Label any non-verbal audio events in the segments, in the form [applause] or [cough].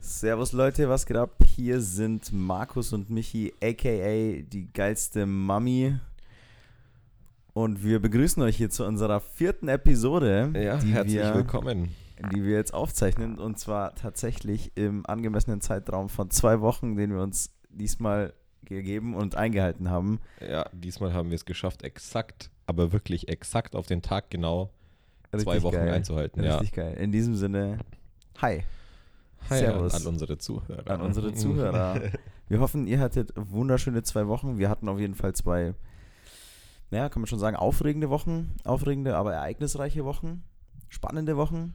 Servus Leute, was geht ab? Hier sind Markus und Michi, aka die geilste Mami. Und wir begrüßen euch hier zu unserer vierten Episode, Ja, herzlich wir, willkommen. die wir jetzt aufzeichnen. Und zwar tatsächlich im angemessenen Zeitraum von zwei Wochen, den wir uns diesmal gegeben und eingehalten haben. Ja, diesmal haben wir es geschafft, exakt, aber wirklich exakt auf den Tag genau zwei Richtig Wochen geil. einzuhalten. Ja. Richtig geil. In diesem Sinne, hi Hi Servus. An unsere Zuhörer. an unsere [laughs] Zuhörer. Wir hoffen, ihr hattet wunderschöne zwei Wochen. Wir hatten auf jeden Fall zwei, naja, kann man schon sagen, aufregende Wochen. Aufregende, aber ereignisreiche Wochen. Spannende Wochen.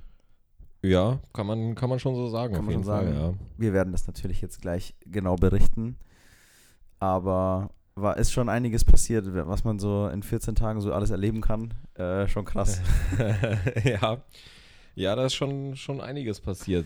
ja, kann man, kann man schon so sagen, Kann man schon Fall. sagen. Wir werden das natürlich jetzt gleich genau berichten. Aber war, ist schon einiges passiert, was man so in 14 Tagen so alles erleben kann. Äh, schon krass. Ja. [laughs] ja. Ja, da ist schon, schon einiges passiert.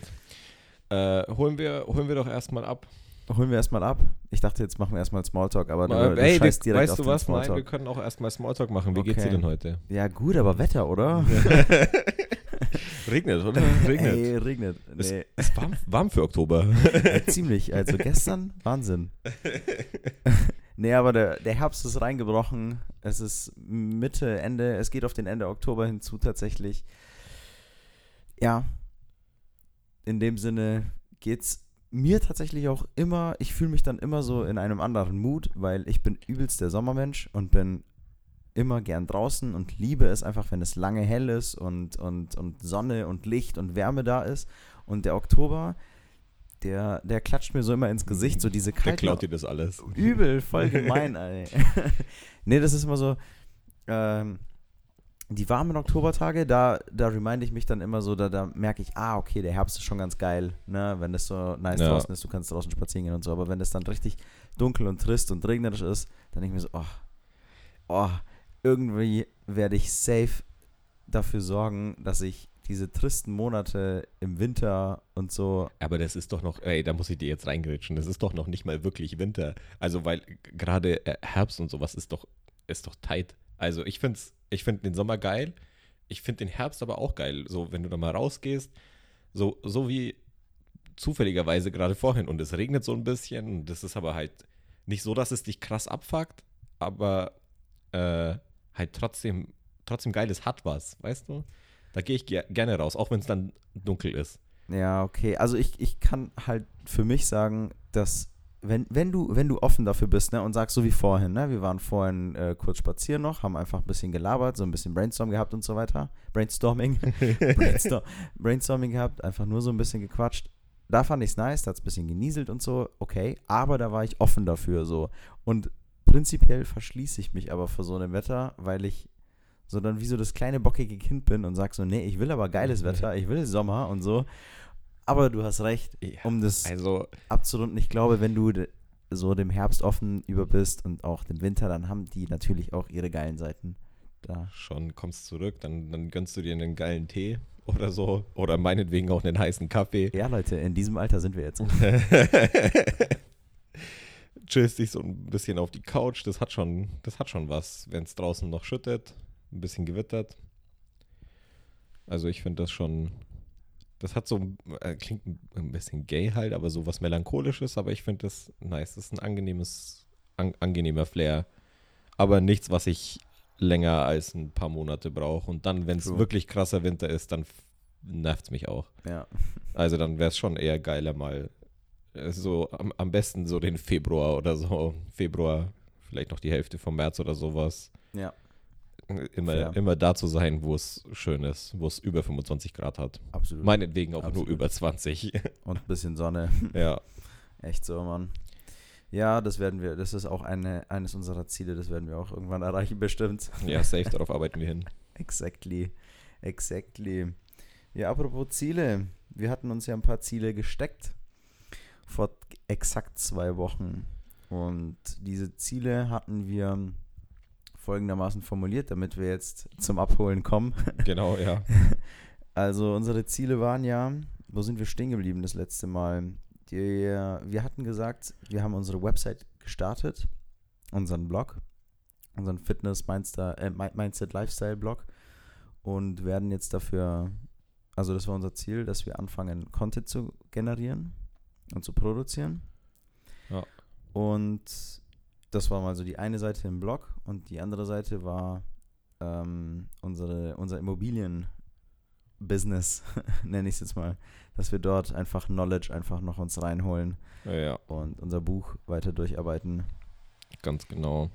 Äh, holen, wir, holen wir doch erstmal ab. Holen wir erstmal ab. Ich dachte, jetzt machen wir erstmal Smalltalk, aber Mal, du, du ey, direkt weißt du was? Nein, wir Smalltalk. können auch erstmal Smalltalk machen. Wie geht's dir Okay. denn heute? Ja, gut, aber Wetter, oder? [laughs] Regnet, oder? Regnet. Ey, regnet. Es Nee. ist warm, warm für Oktober. Ja, ziemlich. Also gestern, Wahnsinn. [laughs] nee, aber der, der Herbst ist reingebrochen. Es ist Mitte, Ende, es geht auf den Ende Oktober hinzu tatsächlich. Ja. In dem Sinne geht's mir tatsächlich auch immer, ich fühle mich dann immer so in einem anderen Mut, weil ich bin übelst der Sommermensch und bin immer gern draußen und liebe es einfach, wenn es lange hell ist und, und, und Sonne und Licht und Wärme da ist. Und der Oktober, der, der klatscht mir so immer ins Gesicht, so diese Der kalten klaut dir das alles. Übel, voll gemein, [laughs] ey. [laughs] nee, das ist immer so, ähm, die warmen Oktobertage, da, da reminde ich mich dann immer so, da, da merke ich, ah, okay, der Herbst ist schon ganz geil, ne, wenn es so nice Ja. draußen ist, du kannst draußen spazieren gehen und so, aber wenn es dann richtig dunkel und trist und regnerisch ist, dann denke ich mir so, oh, oh, irgendwie werde ich safe dafür sorgen, dass ich diese tristen Monate im Winter und so Aber das ist doch noch, ey, da muss ich dir jetzt reingrätschen. Das ist doch noch nicht mal wirklich Winter. Also, weil gerade äh, Herbst und sowas ist doch, ist doch tight. Also, ich find's, ich find den Sommer geil. Ich find den Herbst aber auch geil. So, wenn du da mal rausgehst, so, so wie zufälligerweise gerade vorhin und es regnet so ein bisschen. Das ist aber halt nicht so, dass es dich krass abfuckt, aber äh, halt trotzdem, trotzdem geiles hat was, weißt du? Da gehe ich ger gerne raus, auch wenn es dann dunkel ist. Ja, okay. Also ich, ich kann halt für mich sagen, dass wenn, wenn, du, wenn du offen dafür bist ne, und sagst so wie vorhin, ne, wir waren vorhin äh, kurz spazieren noch, haben einfach ein bisschen gelabert, so ein bisschen Brainstorm gehabt und so weiter. Brainstorming. [laughs] Brainstorm, Brainstorming gehabt, einfach nur so ein bisschen gequatscht. Da fand ich es nice, da hat es ein bisschen genieselt und so, okay. Aber da war ich offen dafür so. Und prinzipiell verschließe ich mich aber vor so einem Wetter, weil ich so dann wie so das kleine bockige Kind bin und sag so, nee, ich will aber geiles [laughs] Wetter, ich will Sommer und so. Aber du hast recht, Ja, um das Also, abzurunden, ich glaube, wenn du de- so dem Herbst offen über bist und auch dem Winter, dann haben die natürlich auch ihre geilen Seiten. Da. schon kommst zurück, dann, dann gönnst du dir einen geilen Tee [laughs] oder so. Oder meinetwegen auch einen heißen Kaffee. Ja, Leute, in diesem Alter sind wir jetzt. [laughs] Chillst dich so ein bisschen auf die Couch. Das hat schon, das hat schon was, wenn es draußen noch schüttet, ein bisschen gewittert. Also ich finde das schon. Das hat so, äh, klingt ein- bisschen gay halt, aber so was Melancholisches, aber ich finde das nice. Das ist ein angenehmes, an, angenehmer Flair. Aber nichts, was ich länger als ein paar Monate brauche. Und dann, wenn es wirklich krasser Winter ist, dann nervt es mich auch. Ja. [laughs] Also dann wäre es schon eher geiler mal äh, so am, am besten so den Februar oder so. Februar, vielleicht noch die Hälfte vom März oder sowas. Ja, Immer, Fair. immer da zu sein, wo es schön ist, wo es über 25 Grad hat. absolut. Meinetwegen auch Absolut. nur über 20. und ein bisschen Sonne. [laughs] ja. Echt so, Mann. Ja, das werden wir, das ist auch eine, eines unserer Ziele, das werden wir auch irgendwann erreichen, bestimmt. [laughs] ja, safe, darauf arbeiten wir hin. [laughs] Exactly. Exactly. Ja, apropos Ziele. Wir hatten uns ja ein paar Ziele gesteckt. Vor exakt zwei Wochen. Und diese Ziele hatten wir folgendermaßen formuliert, damit wir jetzt zum Abholen kommen. [laughs] Genau, ja. Also unsere Ziele waren ja, wo sind wir stehen geblieben das letzte Mal? Die, wir hatten gesagt, wir haben unsere Website gestartet, unseren Blog, unseren Fitness Mindset, äh, Mi- Mindset Lifestyle Blog und werden jetzt dafür, also das war unser Ziel, dass wir anfangen, Content zu generieren und zu produzieren. Ja. Und das war mal so die eine Seite im Blog und die andere Seite war ähm, unsere, unser Immobilien-Business, [laughs] nenne ich es jetzt mal, dass wir dort einfach Knowledge einfach noch uns reinholen Ja, ja, und unser Buch weiter durcharbeiten. ganz genau.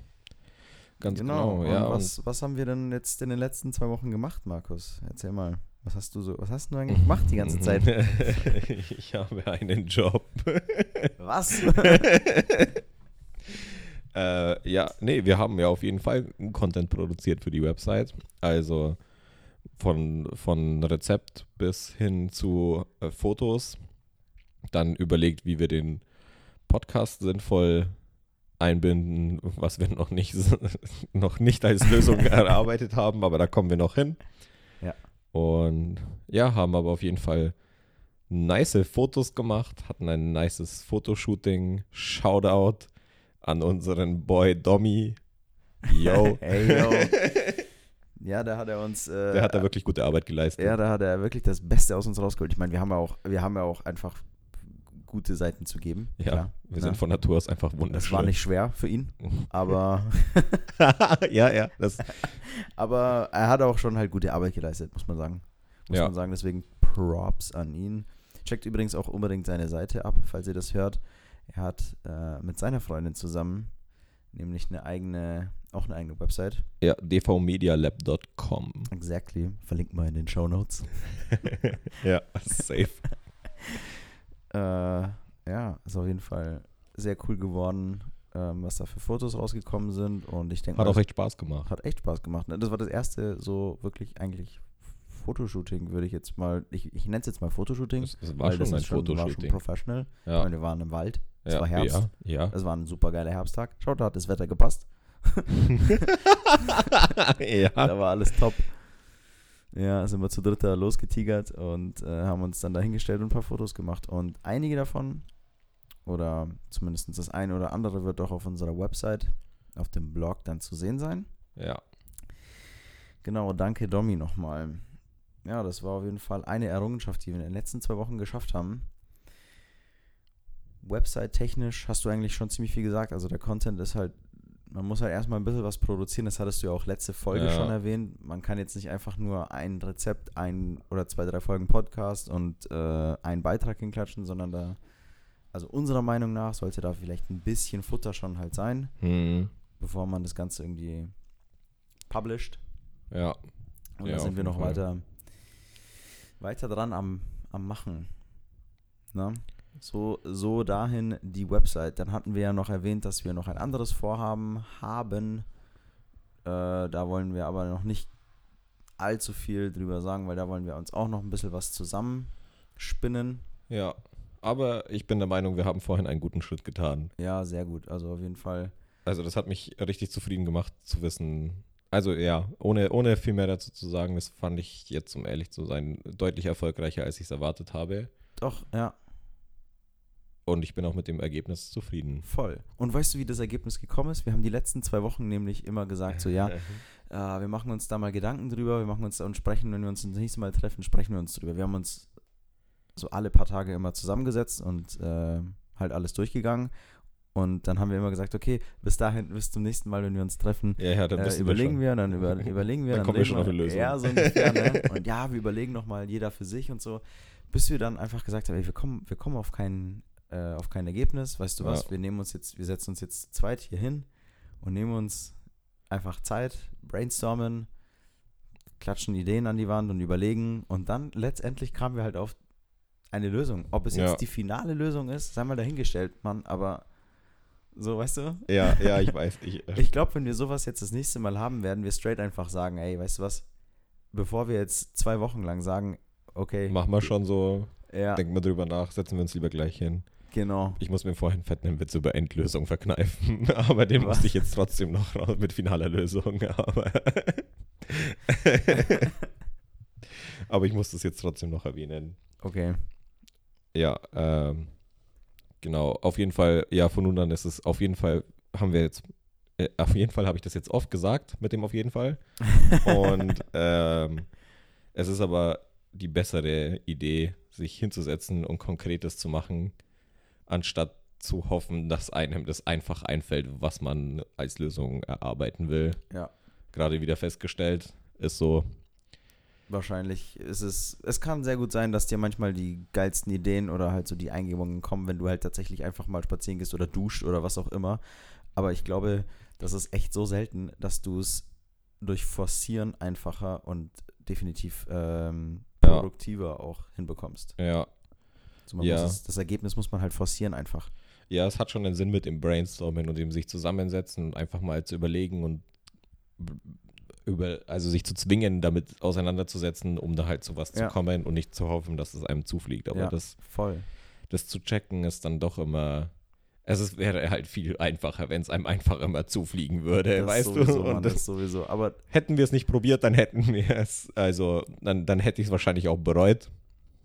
Ganz genau, Und ja. was, was haben wir denn jetzt in den letzten zwei Wochen gemacht, Markus? Erzähl mal. Was hast du so, was hast du eigentlich gemacht die ganze [laughs] Zeit? ich habe einen Job. Was? [laughs] Äh, ja, nee, wir haben ja auf jeden Fall Content produziert für die Website. Also von, von Rezept bis hin zu äh, Fotos. Dann überlegt, wie wir den Podcast sinnvoll einbinden, was wir noch nicht, [laughs] noch nicht als Lösung [laughs] erarbeitet haben, aber da kommen wir noch hin. Ja. Und ja, haben aber auf jeden Fall nice Fotos gemacht, hatten ein nices Fotoshooting. Shoutout an unseren Boy Domi. Yo. [laughs] Ey, yo. [laughs] Ja, da hat er uns. Äh, Der hat da wirklich gute Arbeit geleistet. Ja, da hat er wirklich das Beste aus uns rausgeholt. Ich meine, wir haben ja auch, wir haben ja auch einfach gute Seiten zu geben. Ja, klar, wir ne? sind von Natur aus einfach Das wunderschön. war nicht schwer für ihn, [laughs] aber, ja, ja. Das, aber er hat auch schon halt gute Arbeit geleistet, muss man sagen. Muss Ja. man sagen, deswegen Props an ihn. Checkt übrigens auch unbedingt seine Seite ab, falls ihr das hört. Er hat äh, mit seiner Freundin zusammen nämlich eine eigene, auch eine eigene Website. ja, dvmedialab.com. Exactly. Verlinkt mal in den Show Notes. [laughs] ja, safe. [laughs] Äh, ja, ist auf jeden Fall sehr cool geworden, ähm, was da für Fotos rausgekommen sind. Und ich denke Hat auch echt Spaß gemacht. hat echt Spaß gemacht. Ne? Das war das erste so wirklich eigentlich Fotoshooting, würde ich jetzt mal, ich, ich nenne es jetzt mal Fotoshooting. Es, es war weil das schon ein ist war schon Fotoshooting. professional. Ja, meine, wir waren im Wald. Es ja, war Herbst. Ja, ja. Es war ein super geiler Herbsttag. Schaut, da hat das Wetter gepasst. [laughs] ja. Da war alles top. Ja, sind wir zu dritt da losgetigert und äh, haben uns dann dahingestellt und ein paar Fotos gemacht. Und einige davon, oder zumindest das eine oder andere, wird auch auf unserer Website, auf dem Blog dann zu sehen sein. Ja, Genau, danke Domi nochmal. Ja, das war auf jeden Fall eine Errungenschaft, die wir in den letzten zwei Wochen geschafft haben. Website-technisch hast du eigentlich schon ziemlich viel gesagt. Also der Content ist halt, man muss halt erstmal ein bisschen was produzieren. Das hattest du ja auch letzte Folge Ja. schon erwähnt. Man kann jetzt nicht einfach nur ein Rezept, ein oder zwei, drei Folgen Podcast und äh, einen Beitrag hinklatschen, sondern da, also unserer Meinung nach, sollte da vielleicht ein bisschen Futter schon halt sein, hm. bevor man das Ganze irgendwie published. ja. Und Ja, da sind wir noch Fall. weiter, weiter dran am, am Machen. Na? So, so dahin die Website. Dann hatten wir ja noch erwähnt, dass wir noch ein anderes Vorhaben haben. Äh, da wollen wir aber noch nicht allzu viel drüber sagen, weil da wollen wir uns auch noch ein bisschen was zusammenspinnen. Ja. Aber ich bin der Meinung, wir haben vorhin einen guten Schritt getan. Ja, sehr gut. Also auf jeden Fall. Also das hat mich richtig zufrieden gemacht zu wissen. Also ja, ohne, ohne viel mehr dazu zu sagen, das fand ich jetzt, um ehrlich zu sein, deutlich erfolgreicher, als ich es erwartet habe. Doch, ja, Und ich bin auch mit dem Ergebnis zufrieden. voll. Und weißt du, wie das Ergebnis gekommen ist? Wir haben die letzten zwei Wochen nämlich immer gesagt, so ja, [laughs] Äh, wir machen uns da mal Gedanken drüber, wir machen uns da und sprechen, wenn wir uns das nächste Mal treffen, sprechen wir uns drüber. Wir haben uns so alle paar Tage immer zusammengesetzt und äh, halt alles durchgegangen. Und dann haben wir immer gesagt, okay, bis dahin, bis zum nächsten Mal, wenn wir uns treffen, Ja, ja, dann äh, überlegen wir wir, dann über, [laughs] überlegen wir, Dann kommen wir schon auf eine Lösung. Ja, so ungefähr, ne? Und ja, wir überlegen nochmal jeder für sich und so, bis wir dann einfach gesagt haben, ey, wir kommen, wir kommen auf kein, äh, auf kein Ergebnis, weißt du was, Ja. wir nehmen uns jetzt, wir setzen uns jetzt zweit hier hin und nehmen uns einfach Zeit, brainstormen, klatschen Ideen an die Wand und überlegen und dann letztendlich kamen wir halt auf eine Lösung. Ob es Ja. jetzt die finale Lösung ist, sei mal dahingestellt, Mann, aber so, weißt du? Ja, ja, ich weiß. Ich, [laughs] Ich glaube, wenn wir sowas jetzt das nächste Mal haben, werden wir straight einfach sagen, ey, weißt du was, bevor wir jetzt zwei Wochen lang sagen, okay, mach mal schon so, ja, denk mal drüber nach, setzen wir uns lieber gleich hin. Genau. Ich muss mir vorhin fett einen Witz über Endlösung verkneifen, [laughs] aber den musste ich jetzt trotzdem noch raus mit finaler Lösung. [laughs] Aber, [laughs] aber ich muss das jetzt trotzdem noch erwähnen. Okay. Ja, ähm, genau. Auf jeden Fall, ja, von nun an ist es auf jeden Fall, haben wir jetzt, äh, auf jeden Fall habe ich das jetzt oft gesagt mit dem auf jeden Fall. Und ähm, es ist aber die bessere Idee, sich hinzusetzen und Konkretes zu machen, anstatt zu hoffen, dass einem das einfach einfällt, was man als Lösung erarbeiten will. Ja. Gerade wieder festgestellt, ist so, Wahrscheinlich ist es, es kann sehr gut sein, dass dir manchmal die geilsten Ideen oder halt so die Eingebungen kommen, wenn du halt tatsächlich einfach mal spazieren gehst oder duscht oder was auch immer. Aber ich glaube, das ist echt so selten, dass du es durch Forcieren einfacher und definitiv ähm, Ja. produktiver auch hinbekommst. ja, Also man Ja. es, das Ergebnis muss man halt forcieren einfach. Ja, es hat schon einen Sinn mit dem Brainstorming und dem sich zusammensetzen und einfach mal zu überlegen und über, also sich zu zwingen, damit auseinanderzusetzen, um da halt zu was Ja. zu kommen und nicht zu hoffen, dass es einem zufliegt. Aber ja, das, voll. das zu checken ist dann doch immer. Es ist, wäre halt viel einfacher, wenn es einem einfach immer zufliegen würde, Das weißt sowieso, du? Mann, Und das das, sowieso. Aber hätten wir es nicht probiert, dann hätten wir es, also dann, dann hätte ich es wahrscheinlich auch bereut.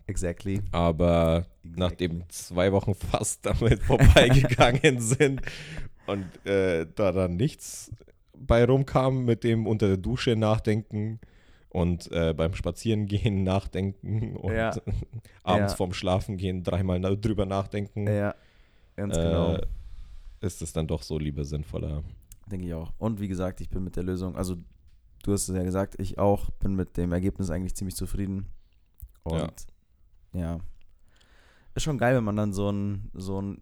Exactly. Aber exactly. nachdem zwei Wochen fast damit [laughs] vorbeigegangen [laughs] sind und äh, da dann nichts bei rumkam mit dem unter der Dusche nachdenken und äh, beim Spazierengehen [laughs] nachdenken und Ja. abends Ja. vorm Schlafengehen dreimal drüber nachdenken, Ja, ganz genau. äh, ist es dann doch so lieber sinnvoller. Denke ich auch. Und wie gesagt, ich bin mit der Lösung, also du hast es ja gesagt, ich auch, bin mit dem Ergebnis eigentlich ziemlich zufrieden. Und ja. Ist schon geil, wenn man dann so ein, so ein,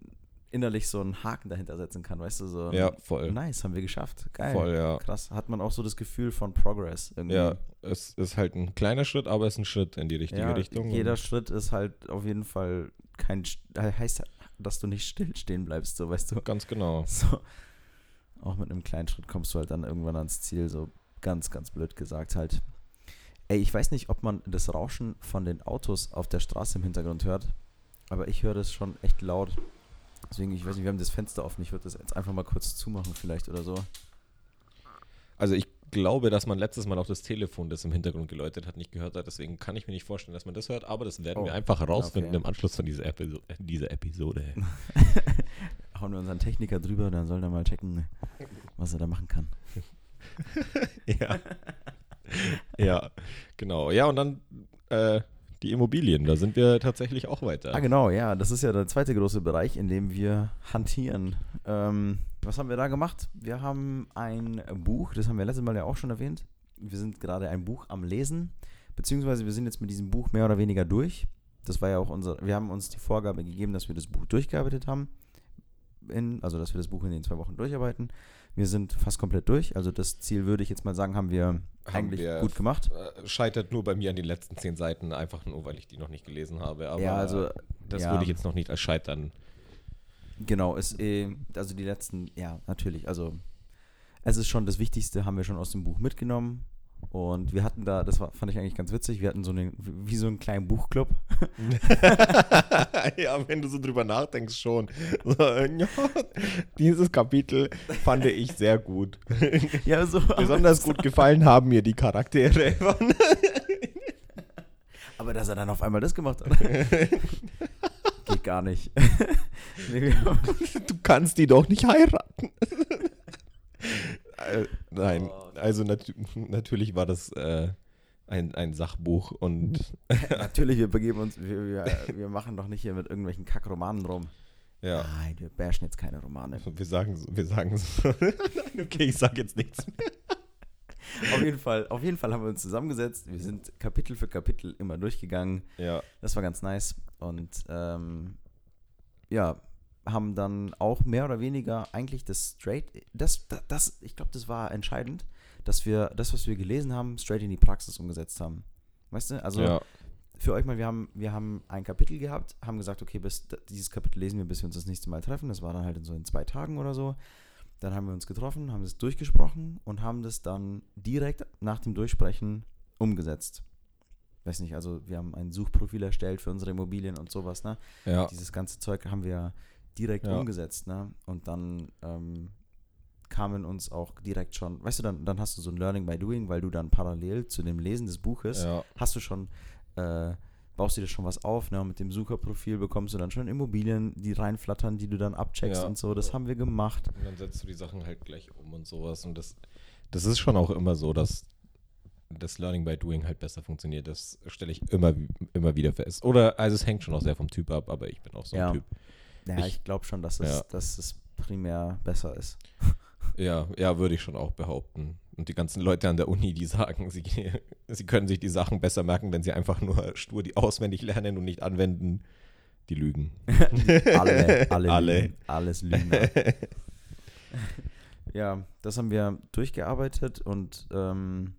innerlich so einen Haken dahinter setzen kann, weißt du, so Ja, voll. nice, haben wir geschafft. Geil. Voll, ja. Krass. Hat man auch so das Gefühl von Progress irgendwie. Ja, es ist halt ein kleiner Schritt, aber es ist ein Schritt in die richtige Ja, Richtung. Jeder Schritt ist halt auf jeden Fall kein, heißt, dass du nicht still stehen bleibst, so weißt du. Ganz genau. [laughs] So. Auch mit einem kleinen Schritt kommst du halt dann irgendwann ans Ziel, so ganz, ganz blöd gesagt halt. Ey, ich weiß nicht, ob man das Rauschen von den Autos auf der Straße im Hintergrund hört, aber ich höre das schon echt laut. Deswegen, ich weiß nicht, wir haben das Fenster offen. Ich würde das jetzt einfach mal kurz zumachen, vielleicht oder so. Also ich glaube, dass man letztes Mal auch das Telefon, das im Hintergrund geläutet hat, nicht gehört hat. Deswegen kann ich mir nicht vorstellen, dass man das hört. Aber das werden Oh, wir einfach herausfinden okay. im Anschluss von dieser, Episo dieser Episode. [laughs] Hauen wir unseren Techniker drüber, dann soll er mal checken, was er da machen kann. [laughs] ja. [laughs] [laughs] ja, genau. Ja, und dann äh, die Immobilien. Da sind wir tatsächlich auch weiter. Ah, genau, ja, das ist ja der zweite große Bereich, in dem wir hantieren. Ähm, was haben wir da gemacht? Wir haben ein Buch, das haben wir letztes Mal ja auch schon erwähnt. Wir sind gerade ein Buch am Lesen, beziehungsweise wir sind jetzt mit diesem Buch mehr oder weniger durch. Das war ja auch unser, wir haben uns die Vorgabe gegeben, dass wir das Buch durchgearbeitet haben. In, also, dass wir das Buch in den zwei Wochen durcharbeiten. Wir sind fast komplett durch. Also, das Ziel würde ich jetzt mal sagen, haben wir eigentlich wir gut gemacht. Äh, Scheitert nur bei mir an den letzten zehn Seiten, einfach nur, weil ich die noch nicht gelesen habe. Aber ja, also, das ja. würde ich jetzt noch nicht als Scheitern. Genau, ist eh, also die letzten, ja, natürlich, also es ist schon das Wichtigste, haben wir schon aus dem Buch mitgenommen. Und wir hatten da, das war, fand ich eigentlich ganz witzig, wir hatten so einen, wie so einen kleinen Buchclub. [laughs] ja, wenn du so drüber nachdenkst, schon. So, [laughs] ja, dieses Kapitel fand ich sehr gut. [laughs] Ja, so. Besonders gut gefallen haben mir die Charaktere. Von Aber dass er dann auf einmal das gemacht hat. Geht gar nicht. du kannst die doch nicht heiraten. äh, nein, also nat [laughs] natürlich war das äh, ein, ein Sachbuch und [laughs] natürlich, wir begeben uns, wir, wir, wir machen doch nicht hier mit irgendwelchen Kackromanen rum. ja. Nein, wir bashen jetzt keine Romane. Wir sagen, wir sagen so. [laughs] Nein, okay, ich sag jetzt nichts mehr. Auf jeden Fall, auf jeden Fall haben wir uns zusammengesetzt. Wir sind Kapitel für Kapitel immer durchgegangen. Ja, Das war ganz nice. Und ähm, ja, haben dann auch mehr oder weniger eigentlich das straight, das, das, das ich glaube, das war entscheidend, dass wir das, was wir gelesen haben, straight in die Praxis umgesetzt haben. Weißt du? Also ja, für euch mal, wir haben, wir haben ein Kapitel gehabt, haben gesagt, okay, bis dieses Kapitel lesen wir, bis wir uns das nächste Mal treffen. Das war dann halt in so in zwei Tagen oder so. Dann haben wir uns getroffen, haben das durchgesprochen und haben das dann direkt nach dem Durchsprechen umgesetzt. Weiß nicht, also wir haben ein Suchprofil erstellt für unsere Immobilien und sowas, ne? ja. Dieses ganze Zeug haben wir direkt Ja. umgesetzt, ne? Und dann ähm, kamen uns auch direkt schon, weißt du, dann, dann hast du so ein Learning by Doing, weil du dann parallel zu dem Lesen des Buches ja. hast du schon, äh, baust du dir schon was auf, ne? Und mit dem Sucherprofil bekommst du dann schon Immobilien, die reinflattern, die du dann abcheckst Ja. und so. Das haben wir gemacht. Und dann setzt du die Sachen halt gleich um und sowas. Und das, das ist schon auch immer so, dass das Learning by Doing halt besser funktioniert. Das stelle ich immer, immer wieder fest. Oder, also es hängt schon auch sehr vom Typ ab, aber ich bin auch so ein Ja. Typ. Ja, Ich- ich, glaube schon, dass es, dass es primär besser ist. Ja, ja, würde ich schon auch behaupten. Und die ganzen Leute an der Uni, die sagen, sie, [laughs] sie können sich die Sachen besser merken, wenn sie einfach nur stur die auswendig lernen und nicht anwenden, die lügen. [laughs] alle, alle, Alle. Lügen, alles Lügner. [laughs] ja, das haben wir durchgearbeitet und ähm,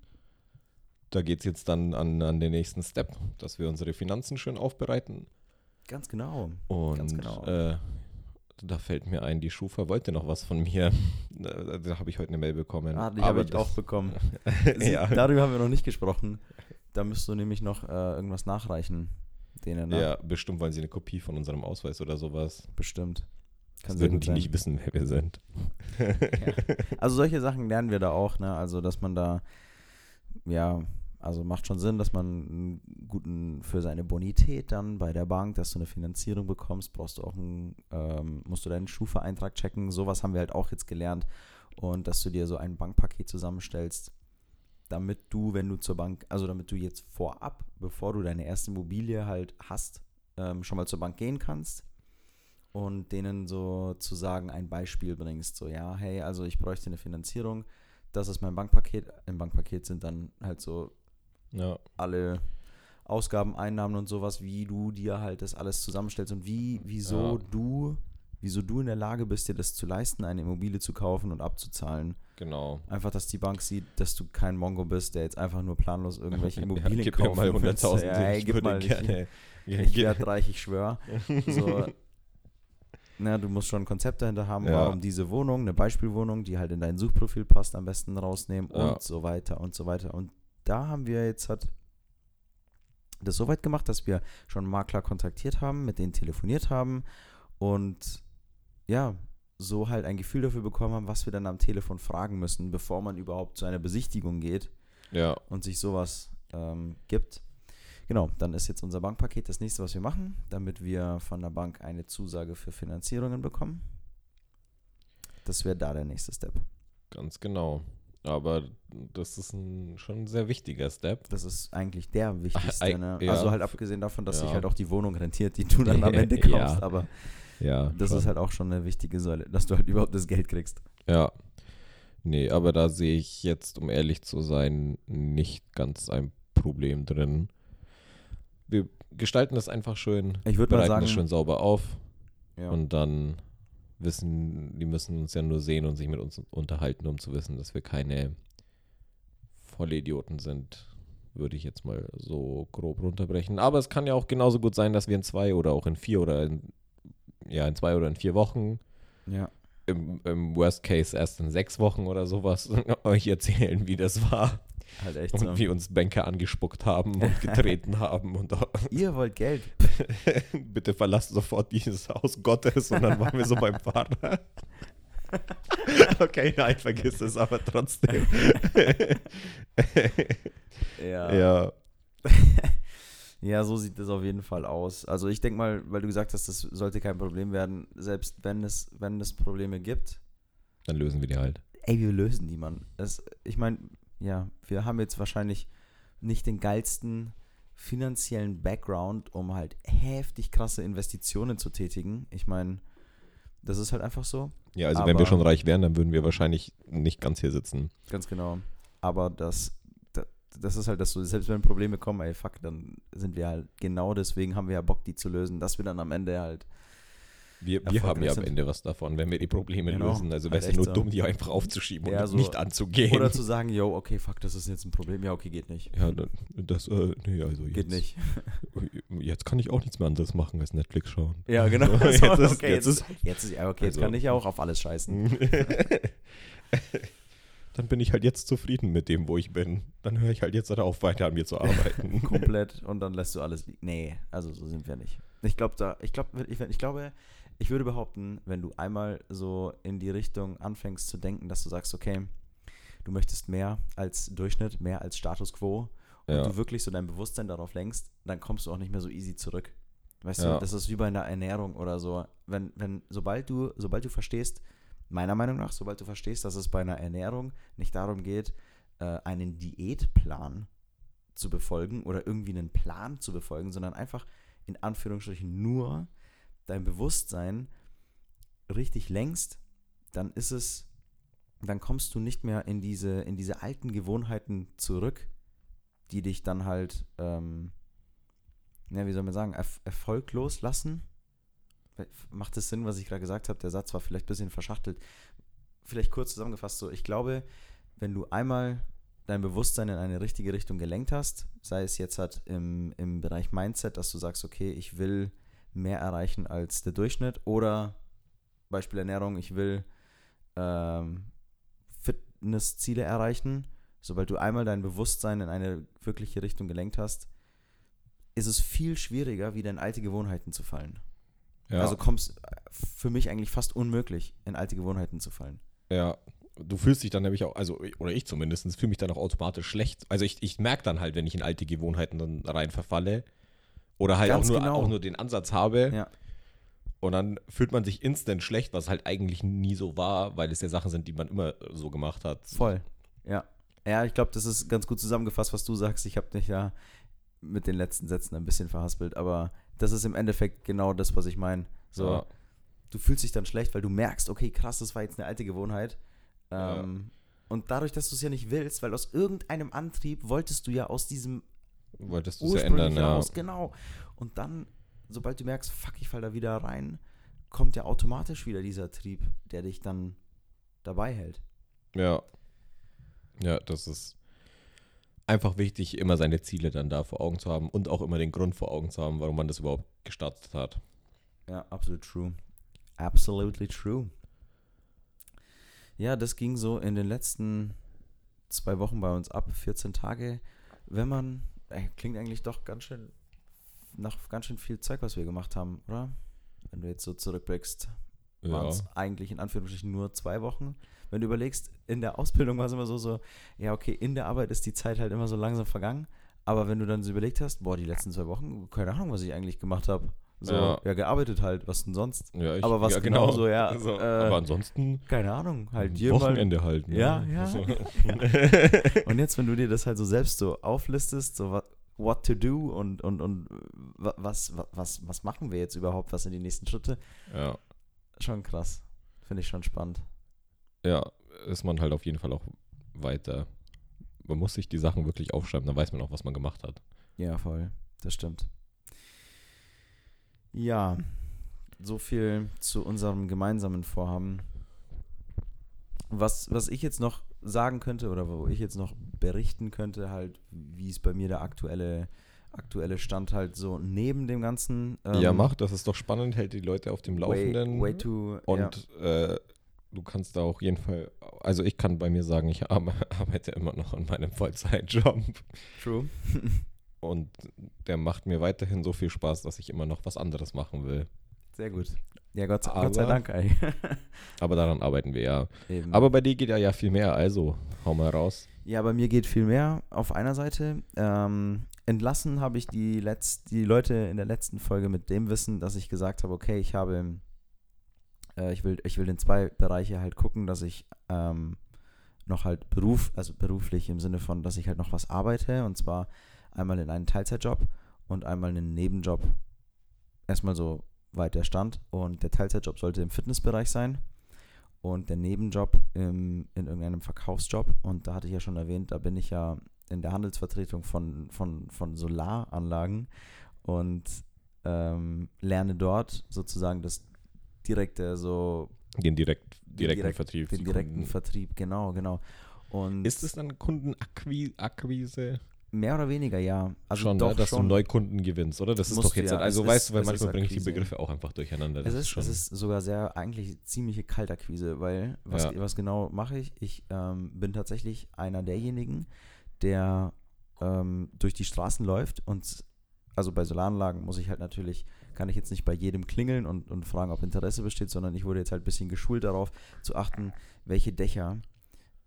Da geht es jetzt dann an, an den nächsten Step, dass wir unsere Finanzen schön aufbereiten. ganz genau. Und Ganz genau. äh, da fällt mir ein, die Schufa wollte noch was von mir. [laughs] Da, da habe ich heute eine Mail bekommen. Ah, die habe ich auch bekommen. [laughs] Sie, ja. Darüber haben wir noch nicht gesprochen. Da müsst du nämlich noch äh, irgendwas nachreichen. Denen, ne? ja, bestimmt wollen sie eine Kopie von unserem Ausweis oder sowas. Bestimmt. Kann würden die sein. nicht wissen, wer wir sind. Also solche Sachen lernen wir da auch, ne? Also dass man da, ja, also macht schon Sinn, dass man einen guten für seine Bonität dann bei der Bank, dass du eine Finanzierung bekommst, brauchst du auch einen, ähm, musst du deinen Schufa-Eintrag checken. Sowas haben wir halt auch jetzt gelernt. Und dass du dir so ein Bankpaket zusammenstellst, damit du, wenn du zur Bank, also damit du jetzt vorab, bevor du deine erste Immobilie halt hast, ähm, schon mal zur Bank gehen kannst und denen sozusagen ein Beispiel bringst. So, ja, hey, also ich bräuchte eine Finanzierung, das ist mein Bankpaket. Im Bankpaket sind dann halt so Ja, alle Ausgaben, Einnahmen und sowas, wie du dir halt das alles zusammenstellst und wie, wieso Ja. du, wieso du in der Lage bist, dir das zu leisten, eine Immobilie zu kaufen und abzuzahlen. genau. Einfach, dass die Bank sieht, dass du kein Mongo bist, der jetzt einfach nur planlos irgendwelche [laughs] Immobilien ja, gib kaufen mir mal willst. 100.000, Ja, ich gib würde mal, ich- gerne. ich [laughs] werde reich, ich schwöre. [laughs] So, na, du musst schon ein Konzept dahinter haben, Ja. warum diese Wohnung, eine Beispielwohnung, die halt in dein Suchprofil passt, am besten rausnehmen Ja. und so weiter und so weiter. Und da haben wir jetzt halt das so weit gemacht, dass wir schon Makler kontaktiert haben, mit denen telefoniert haben und ja, so halt ein Gefühl dafür bekommen haben, was wir dann am Telefon fragen müssen, bevor man überhaupt zu einer Besichtigung geht ja, und sich sowas ähm, gibt. Genau, dann ist jetzt unser Bankpaket das nächste, was wir machen, damit wir von der Bank eine Zusage für Finanzierungen bekommen. Das wäre da der nächste Step. ganz genau. Aber das ist ein schon ein sehr wichtiger Step. Das ist eigentlich der wichtigste. Ne? ja. Also halt abgesehen davon, dass sich Ja. halt auch die Wohnung rentiert, die du dann am [laughs] Ende kaufst. Ja. Aber Ja, das schon. ist halt auch schon eine wichtige Säule, dass du halt überhaupt das Geld kriegst. Ja. Nee, aber da sehe ich jetzt, um ehrlich zu sein, nicht ganz ein Problem drin. Wir gestalten das einfach schön, Ich würde mal sagen, das schön sauber auf und dann wissen, die müssen uns ja nur sehen und sich mit uns unterhalten, um zu wissen, dass wir keine Vollidioten sind, würde ich jetzt mal so grob runterbrechen. Aber es kann ja auch genauso gut sein, dass wir in zwei oder auch in vier oder in, ja, in zwei oder in vier Wochen ja. im, im Worst Case erst in sechs Wochen oder sowas [laughs] euch erzählen, wie das war halt echt und so. wie uns Banker angespuckt haben und [laughs] getreten haben und Ihr wollt Geld. [laughs] bitte verlasst sofort dieses Haus Gottes und dann waren wir so beim Pfarrer. [laughs] Okay, nein, vergiss es, aber trotzdem. Ja. ja, Ja, so sieht es auf jeden Fall aus. Also ich denke mal, weil du gesagt hast, das sollte kein Problem werden, selbst wenn es, wenn es Probleme gibt, dann lösen wir die halt. ey, wir lösen die, Mann. Es, ich meine, ja, wir haben jetzt wahrscheinlich nicht den geilsten finanziellen Background, um halt heftig krasse Investitionen zu tätigen. Ich meine, das ist halt einfach so. Ja, also wenn wir Aber- schon reich wären, dann würden wir wahrscheinlich nicht ganz hier sitzen. Ganz genau. Aber das, das, das ist halt das so, selbst wenn Probleme kommen, ey, fuck, dann sind wir halt, genau deswegen haben wir ja Bock, die zu lösen, dass wir dann am Ende halt Wir, wir haben ja am. Ende was davon, wenn wir die Probleme Genau, lösen. Also halt wäre es ja nur so. dumm, die einfach aufzuschieben Ja, und so- nicht anzugehen. Oder zu sagen, yo, okay, fuck, das ist jetzt ein Problem. Ja, okay, geht nicht. ja, das, äh, nee, also jetzt, Geht nicht. [laughs] Jetzt kann ich auch nichts mehr anderes machen als Netflix schauen. Ja, genau. [laughs] jetzt, So, ist, okay, jetzt, ist, Jetzt ist, ja, okay, jetzt Also- kann ich ja auch auf alles scheißen. [laughs] dann bin ich halt jetzt zufrieden mit dem, wo ich bin. Dann höre ich halt jetzt auf, weiter an mir zu arbeiten. Komplett und dann lässt du alles liegen. Nee, also so sind wir nicht. Ich glaube, da, ich glaube, ich, ich glaube, ich würde behaupten, wenn du einmal so in die Richtung anfängst zu denken, dass du sagst, okay, du möchtest mehr als Durchschnitt, mehr als Status quo und ja. du wirklich so dein Bewusstsein darauf lenkst, dann kommst du auch nicht mehr so easy zurück. Weißt Ja. du, das ist wie bei einer Ernährung oder so. Wenn, wenn, sobald du, sobald du verstehst, meiner Meinung nach, sobald du verstehst, dass es bei einer Ernährung nicht darum geht, äh, einen Diätplan zu befolgen oder irgendwie einen Plan zu befolgen, sondern einfach in Anführungsstrichen nur dein Bewusstsein richtig lenkst, dann ist es, dann kommst du nicht mehr in diese, in diese alten Gewohnheiten zurück, die dich dann halt, ähm, ja, wie soll man sagen, erf erfolglos lassen. Macht es Sinn, was ich gerade gesagt habe? Der Satz war vielleicht ein bisschen verschachtelt. Vielleicht kurz zusammengefasst so, ich glaube, wenn du einmal dein Bewusstsein in eine richtige Richtung gelenkt hast, sei es jetzt halt im, im Bereich Mindset, dass du sagst, okay, ich will mehr erreichen als der Durchschnitt oder Beispiel Ernährung, ich will ähm, Fitnessziele erreichen. Sobald du einmal dein Bewusstsein in eine wirkliche Richtung gelenkt hast, ist es viel schwieriger, wieder in alte Gewohnheiten zu fallen. Ja. Also kommst für mich eigentlich fast unmöglich, in alte Gewohnheiten zu fallen. Ja, du fühlst dich dann nämlich auch, also, oder ich zumindest, fühle mich dann auch automatisch schlecht. Also ich, ich merke dann halt, wenn ich in alte Gewohnheiten dann rein verfalle oder halt auch nur, genau. auch nur den Ansatz habe. Ja. Und dann fühlt man sich instant schlecht, was halt eigentlich nie so war, weil es ja Sachen sind, die man immer so gemacht hat. Voll, ja. Ja, ich glaube, das ist ganz gut zusammengefasst, was du sagst. Ich habe dich ja mit den letzten Sätzen ein bisschen verhaspelt, aber das ist im Endeffekt genau das, was ich meine. So, ja. du fühlst dich dann schlecht, weil du merkst, okay, krass, das war jetzt eine alte Gewohnheit ähm, ja. Und dadurch, dass du es ja nicht willst, weil aus irgendeinem Antrieb wolltest du ja aus diesem wolltest du es ändern, ja. genau. Und dann, sobald du merkst, fuck, ich fall da wieder rein, kommt ja automatisch wieder dieser Trieb, der dich dann dabei hält. Ja. Ja, das ist einfach wichtig, immer seine Ziele dann da vor Augen zu haben und auch immer den Grund vor Augen zu haben, warum man das überhaupt gestartet hat. Ja, absolut true. Absolutely true. Ja, das ging so in den letzten zwei Wochen bei uns ab, 14 Tage. Wenn man, äh, klingt eigentlich doch ganz schön nach ganz schön viel Zeug, was wir gemacht haben, oder? Wenn du jetzt so zurückblickst, ja. waren es eigentlich in Anführungsstrichen nur zwei Wochen. Wenn du überlegst, in der Ausbildung war es immer so, so, ja, okay, in der Arbeit ist die Zeit halt immer so langsam vergangen. Aber wenn du dann so überlegt hast, boah, die letzten zwei Wochen, keine Ahnung, was ich eigentlich gemacht habe. So, ja. ja. gearbeitet halt, was denn sonst? Ja, ich, aber was ja, genau. so, ja. Also, äh, aber ansonsten. Keine Ahnung, halt hier Wochenende mal, halt. Ne? Ja, ja. So. [laughs] und jetzt, wenn du dir das halt so selbst so auflistest, so what to do und, und, und was, was, was machen wir jetzt überhaupt, was sind die nächsten Schritte? Ja. Schon krass. Finde ich schon spannend. Ja, ist man halt auf jeden Fall auch weiter. Man muss sich die Sachen wirklich aufschreiben, dann weiß man auch, was man gemacht hat. Ja, voll. Das stimmt. Ja, so viel zu unserem gemeinsamen Vorhaben. Was, was ich jetzt noch sagen könnte oder wo ich jetzt noch berichten könnte, halt, wie es bei mir der aktuelle, aktuelle Stand halt so neben dem Ganzen. Ähm, ja, mach, das ist doch spannend, hält die Leute auf dem Laufenden. Way, way to, und ja. äh, du kannst da auch jeden Fall, also ich kann bei mir sagen, ich [laughs] arbeite immer noch an meinem Vollzeitjob. True. [laughs] Und der macht mir weiterhin so viel Spaß, dass ich immer noch was anderes machen will. Sehr gut. Ja, Gott, aber, Gott sei Dank. Ey. [laughs] aber daran arbeiten wir ja. Eben. Aber bei dir geht ja, ja viel mehr, also hau mal raus. Ja, bei mir geht viel mehr auf einer Seite. Ähm, entlassen habe ich die, Letz-, die Leute in der letzten Folge mit dem Wissen, dass ich gesagt habe, okay, ich habe, äh, ich, will, ich will in zwei Bereiche halt gucken, dass ich ähm, noch halt Beruf, also beruflich im Sinne von, dass ich halt noch was arbeite und zwar einmal in einen Teilzeitjob und einmal einen Nebenjob. Erstmal so weit der Stand. Und der Teilzeitjob sollte im Fitnessbereich sein und der Nebenjob im, in irgendeinem Verkaufsjob. Und da hatte ich ja schon erwähnt, da bin ich ja in der Handelsvertretung von, von, von Solaranlagen und ähm, lerne dort sozusagen das direkte, so. Den direkt, direkten direkt, Vertrieb. Den direkten. Vertrieb, genau, genau. Und ist es dann Kundenakquise? Mehr oder weniger, ja. Also schon, doch, ne? dass schon. du Neukunden gewinnst, oder? Das ist doch jetzt, ja, also weißt du, weil manchmal bringe ich die Begriffe auch einfach durcheinander. Das es ist, es ist sogar sehr, eigentlich ziemliche Kaltakquise, weil was, ja. was genau mache ich? Ich ähm, bin tatsächlich einer derjenigen, der ähm, durch die Straßen läuft und also bei Solaranlagen muss ich halt natürlich, kann ich jetzt nicht bei jedem klingeln und, und fragen, ob Interesse besteht, sondern ich wurde jetzt halt ein bisschen geschult darauf zu achten, welche Dächer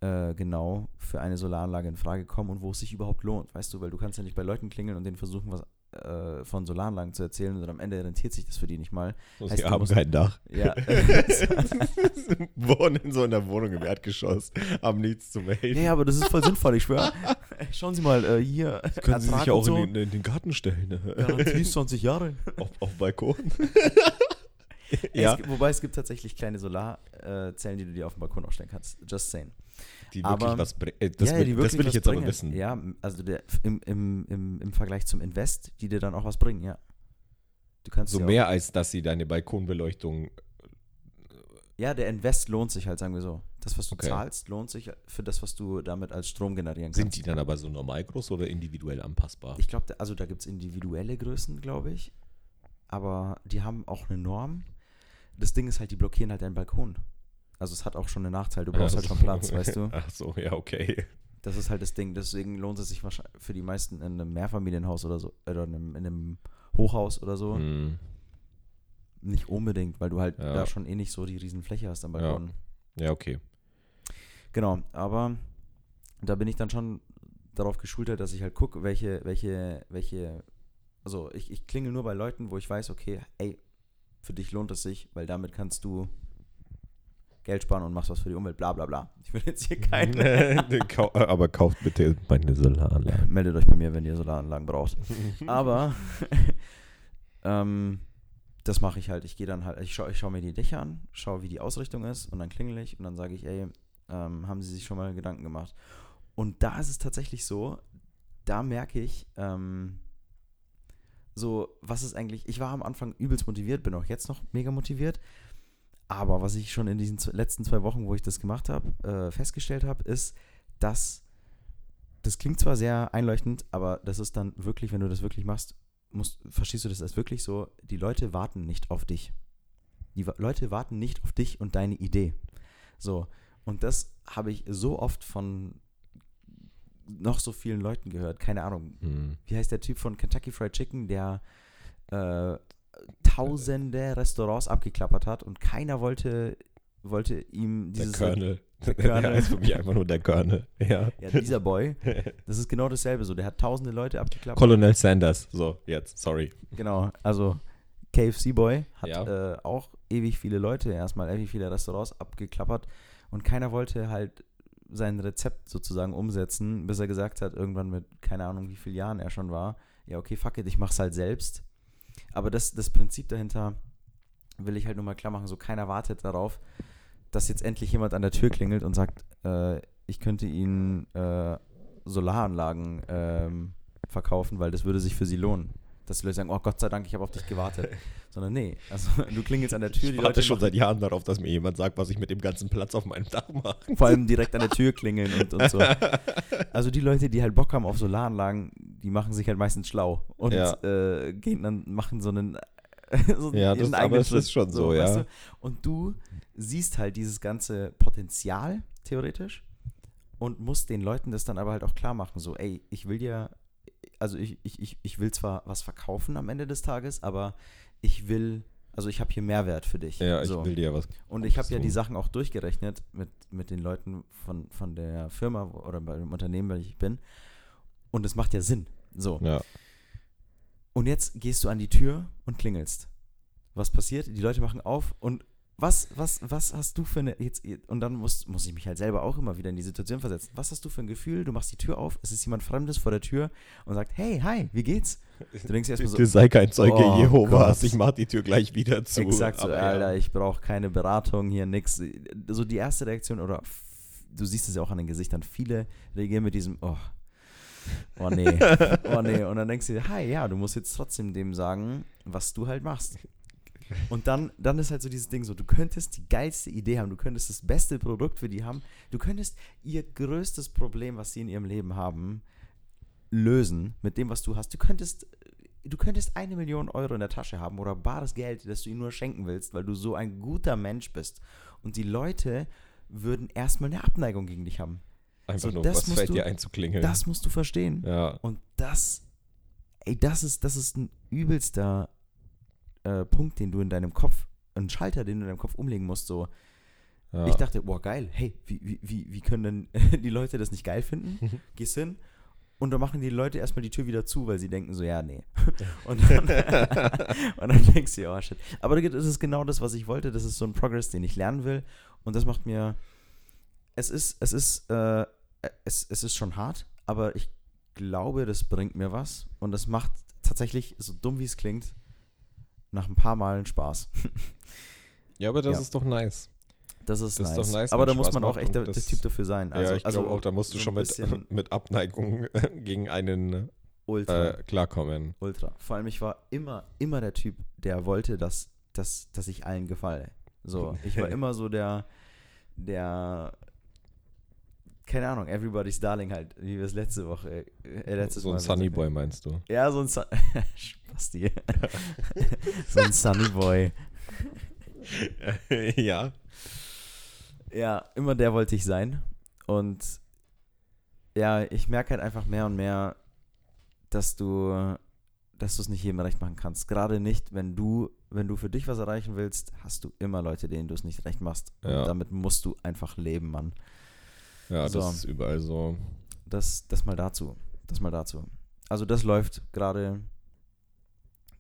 äh, genau für eine Solaranlage in Frage kommen und wo es sich überhaupt lohnt, weißt du, weil du kannst ja nicht bei Leuten klingeln und denen versuchen, was äh, von Solaranlagen zu erzählen und am Ende rentiert sich das für die nicht mal. heißt, sie haben kein Dach. Ja. [laughs] [laughs] Wohnen in so einer Wohnung im Erdgeschoss, haben nichts zu melden. Ja, aber das ist voll sinnvoll, ich schwöre. [laughs] Schauen Sie mal, äh, hier. Das können Sie sich auch so. in, den, in, den, Garten stellen. Garantie 20 Jahre. Auf, auf Balkon. Ja. Es, gibt- wobei es gibt tatsächlich kleine Solarzellen, die du dir auf dem Balkon aufstellen kannst. Just saying. Die wirklich Aber- was bringen. Äh, Das, ja, will, das will ich jetzt bringen. aber wissen. Ja, also der, im, im, im, im Vergleich zum Invest, die dir dann auch was bringen, ja. Du kannst So mehr als dass sie deine Balkonbeleuchtung. Auch, ja, der Invest lohnt sich halt, sagen wir so. Das, was du Okay. zahlst, lohnt sich für das, was du damit als Strom generieren kannst. Sind die dann aber so normal groß oder individuell anpassbar? Ich glaube, also da gibt es individuelle Größen, glaube ich. Aber die haben auch eine Norm. Das Ding ist halt, die blockieren halt deinen Balkon. Also es hat auch schon einen Nachteil, du brauchst halt schon Platz, weißt du? [laughs] Ach so, ja, okay. Das ist halt das Ding. Deswegen lohnt es sich wahrscheinlich für die meisten in einem Mehrfamilienhaus oder so, oder in einem, in einem Hochhaus oder so. Hm. Nicht unbedingt, weil du halt Ja. da schon eh nicht so die Riesenfläche hast am Balkon. Ja, okay. Genau, aber da bin ich dann schon darauf geschultert, dass ich halt gucke, welche, welche, welche, also ich, ich klingel nur bei Leuten, wo ich weiß, okay, ey, für dich lohnt es sich, weil damit kannst du Geld sparen und machst was für die Umwelt, bla bla bla. Ich will jetzt hier keine. [laughs] Kau- aber kauft bitte meine Solaranlage. Meldet euch bei mir, wenn ihr Solaranlagen braucht. [laughs] Aber [laughs] ähm, das mache ich halt. Ich gehe dann halt, ich schaue schau mir die Dächer an, schaue, wie die Ausrichtung ist und dann klingel ich und dann sage ich, ey, ähm, haben Sie sich schon mal Gedanken gemacht? Und da ist es tatsächlich so, da merke ich, ähm, so, was ist eigentlich, ich war am Anfang übelst motiviert, bin auch jetzt noch mega motiviert, aber was ich schon in diesen letzten zwei Wochen, wo ich das gemacht habe, äh, festgestellt habe, ist, dass das klingt zwar sehr einleuchtend, aber das ist dann wirklich, wenn du das wirklich machst, musst, verstehst du das als wirklich so, die Leute warten nicht auf dich. Die Wa- Leute warten nicht auf dich und deine Idee. So, und das habe ich so oft von noch so vielen Leuten gehört, keine Ahnung. Hm. Wie heißt der Typ von Kentucky Fried Chicken, der äh, tausende Restaurants abgeklappert hat und keiner wollte, wollte ihm Der dieses Colonel. [laughs] der [laughs] Der, Colonel. heißt für mich einfach nur der Colonel. Ja. ja, dieser Boy, [laughs] das ist genau dasselbe so. Der hat tausende Leute abgeklappert. Colonel Sanders. So, jetzt, sorry. Genau, also KFC Boy hat Ja. äh, auch ewig viele Leute erstmal, ewig viele Restaurants abgeklappert und keiner wollte halt sein Rezept sozusagen umsetzen, bis er gesagt hat, irgendwann mit keine Ahnung wie vielen Jahren er schon war, ja okay, fuck it, ich mach's halt selbst. Aber das, das Prinzip dahinter will ich halt nur mal klar machen, so keiner wartet darauf, dass jetzt endlich jemand an der Tür klingelt und sagt, äh, ich könnte Ihnen äh, Solaranlagen ähm, verkaufen, weil das würde sich für Sie lohnen. Dass die Leute sagen, oh Gott sei Dank, ich habe auf dich gewartet. [laughs] Sondern nee, also du klingelst an der Tür, Ich die warte Leute schon machen- seit Jahren darauf, dass mir jemand sagt, was ich mit dem ganzen Platz auf meinem Dach mache. vor allem direkt an der Tür klingeln und, und so. [laughs] Also die Leute, die halt Bock haben auf Solaranlagen, die machen sich halt meistens schlau und Ja. äh, gehen dann, machen so einen, [laughs] so Ja, das- aber es ist schon so, weißt ja. Du? Und du siehst halt dieses ganze Potenzial, theoretisch, und musst den Leuten das dann aber halt auch klar machen, so, ey, ich will dir, also ich, ich, ich, ich will zwar was verkaufen am Ende des Tages, aber ich will, also ich habe hier Mehrwert für dich. Ja, ich so. will dir was. Und ich habe ja die Sachen auch durchgerechnet mit, mit den Leuten von, von der Firma oder bei dem Unternehmen, weil ich bin. Und es macht ja Sinn. So. Ja. Und jetzt gehst du an die Tür und klingelst. Was passiert? Die Leute machen auf und was, was, was hast du für eine. Jetzt, und dann muss, muss ich mich halt selber auch immer wieder in die Situation versetzen. Was hast du für ein Gefühl? Du machst die Tür auf, es ist jemand Fremdes vor der Tür und sagt, hey, hi, wie geht's? Du denkst erstmal so, Bitte sei kein Zeuge Oh Jehovas. Gott. Ich mach die Tür gleich wieder zu. Exakt so, Aber. Alter, ich brauche keine Beratung hier, nix. So die erste Reaktion, oder du siehst es ja auch an den Gesichtern, viele reagieren mit diesem, oh, oh nee, oh nee. Und dann denkst du dir, hi, ja, du musst jetzt trotzdem dem sagen, was du halt machst. Und dann, dann ist halt so dieses Ding so, du könntest die geilste Idee haben, du könntest das beste Produkt für die haben, du könntest ihr größtes Problem, was sie in ihrem Leben haben, lösen mit dem, was du hast. Du könntest, du könntest eine Million Euro in der Tasche haben oder bares Geld, das du ihnen nur schenken willst, weil du so ein guter Mensch bist. Und die Leute würden erstmal eine Abneigung gegen dich haben. Einfach nur, das was musst fällt du- dir ein zu klingeln? Das musst du verstehen. ja. Und das, ey, das ist, das ist ein übelster äh, Punkt, den du in deinem Kopf, ein Schalter, den du in deinem Kopf umlegen musst. So, ja. ich dachte, boah, geil, hey, wie, wie, wie, wie können denn [laughs] die Leute das nicht geil finden? [laughs] Gehst hin und dann machen die Leute erstmal die Tür wieder zu, weil sie denken so, ja, nee. [laughs] Und dann, und dann denkst du, oh shit. Aber das ist genau das, was ich wollte. Das ist so ein Progress, den ich lernen will. Und das macht mir, es ist, es ist, äh, es, es ist schon hart, aber ich glaube, das bringt mir was. Und das macht tatsächlich, so dumm wie es klingt, nach ein paar Malen Spaß. [laughs] Ja, aber das Ja. ist doch nice. Das ist, Das ist nice. doch nice, aber da muss man auch echt der, das- Typ dafür sein. Also, ja, ich also glaube auch, da musst du schon mit, [laughs] mit Abneigung gegen einen Ultra. äh, klarkommen. Ultra. Vor allem, ich war immer, immer der Typ, der wollte, dass, dass, dass ich allen gefalle. So, [laughs] ich war immer so der, der, keine Ahnung, everybody's darling halt, wie wir es letzte Woche, äh, letztes so ein Mal Sunny gesagt Boy meinst du? Ja, so ein Sun [laughs] Spasti. [laughs] so ein Sunny Boy. [laughs] ja. Ja, immer der wollte ich sein. Und ja, ich merke halt einfach mehr und mehr, dass du, dass du es nicht jedem recht machen kannst. Gerade nicht, wenn du, wenn du für dich was erreichen willst, hast du immer Leute, denen du es nicht recht machst. Und Ja. damit musst du einfach leben, Mann. Ja, So. das ist überall so. Das, das mal dazu. Das mal dazu. Also das läuft gerade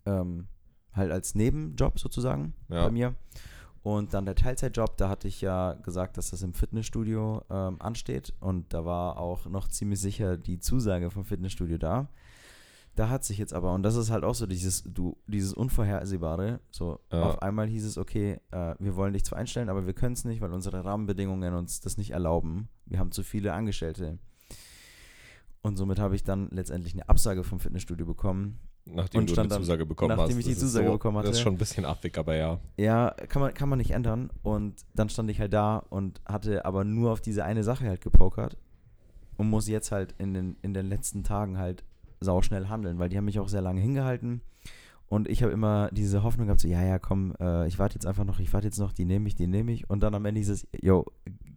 ähm, halt als Nebenjob sozusagen Ja. bei mir. Und dann der Teilzeitjob, da hatte ich ja gesagt, dass das im Fitnessstudio ähm, ansteht. Und da war auch noch ziemlich sicher die Zusage vom Fitnessstudio da. Da hat sich jetzt aber, und das ist halt auch so dieses, du, dieses Unvorhersehbare, so Ja. auf einmal hieß es, okay, äh, wir wollen dich zwar einstellen, aber wir können es nicht, weil unsere Rahmenbedingungen uns das nicht erlauben. Wir haben zu viele Angestellte. Und somit habe ich dann letztendlich eine Absage vom Fitnessstudio bekommen. Nachdem du die Zusage bekommen nachdem hast. ich die das ist Zusage bekommen Das ist hatte. schon ein bisschen affig, aber ja. Ja, kann man, kann man nicht ändern. Und dann stand ich halt da und hatte aber nur auf diese eine Sache halt gepokert und muss jetzt halt in den, in den letzten Tagen halt sauschnell handeln, weil die haben mich auch sehr lange hingehalten. Und ich habe immer diese Hoffnung gehabt, so, ja, ja, komm, äh, ich warte jetzt einfach noch, ich warte jetzt noch, die nehme ich, die nehme ich. Und dann am Ende hieß es, yo,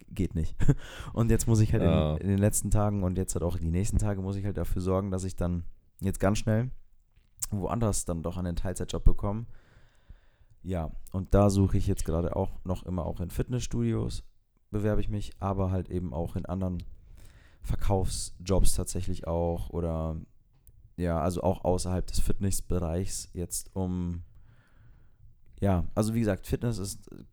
geht nicht. [laughs] Und jetzt muss ich halt Ja. in, in den letzten Tagen und jetzt halt auch die nächsten Tage muss ich halt dafür sorgen, dass ich dann jetzt ganz schnell woanders dann doch einen Teilzeitjob bekomme. Ja, und da suche ich jetzt gerade auch noch immer auch in Fitnessstudios, bewerbe ich mich, aber halt eben auch in anderen Verkaufsjobs tatsächlich auch oder ja, also auch außerhalb des Fitnessbereichs jetzt um ja, also wie gesagt, Fitness ist äh,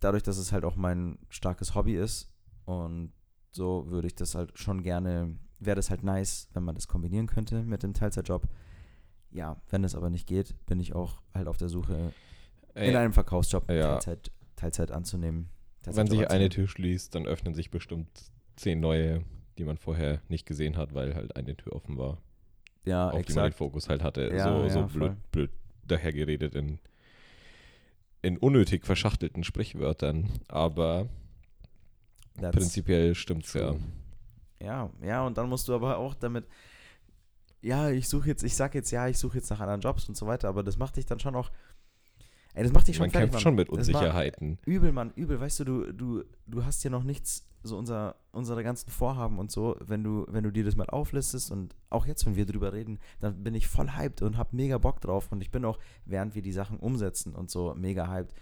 dadurch, dass es halt auch mein starkes Hobby ist und so würde ich das halt schon gerne, wäre das halt nice, wenn man das kombinieren könnte mit dem Teilzeitjob. Ja, wenn es aber nicht geht, bin ich auch halt auf der Suche in Ey, einem Verkaufsjob Ja. Teilzeit, Teilzeit anzunehmen. wenn Teilzeitjob sich eine. Tür schließt, dann öffnen sich bestimmt zehn neue, die man vorher nicht gesehen hat, weil halt eine Tür offen war. Ja, auf die man den exakt. Fokus halt hatte. Ja, so ja, so blöd, blöd dahergeredet in, in unnötig verschachtelten Sprichwörtern. Aber That's prinzipiell stimmt's ja. true. Ja, ja, und dann musst du aber auch damit, ja, ich suche jetzt, ich sag jetzt, ja, ich suche jetzt nach anderen Jobs und so weiter, aber das macht dich dann schon auch, ey, das macht dich schon Man fertig, kämpft Mann. schon mit Unsicherheiten. Übel, Mann, übel, weißt du, du, du, du hast ja noch nichts, so unser, unsere ganzen Vorhaben und so, wenn du, wenn du dir das mal auflistest und auch jetzt, wenn wir drüber reden, dann bin ich voll hyped und hab mega Bock drauf und ich bin auch, während wir die Sachen umsetzen und so, mega hyped.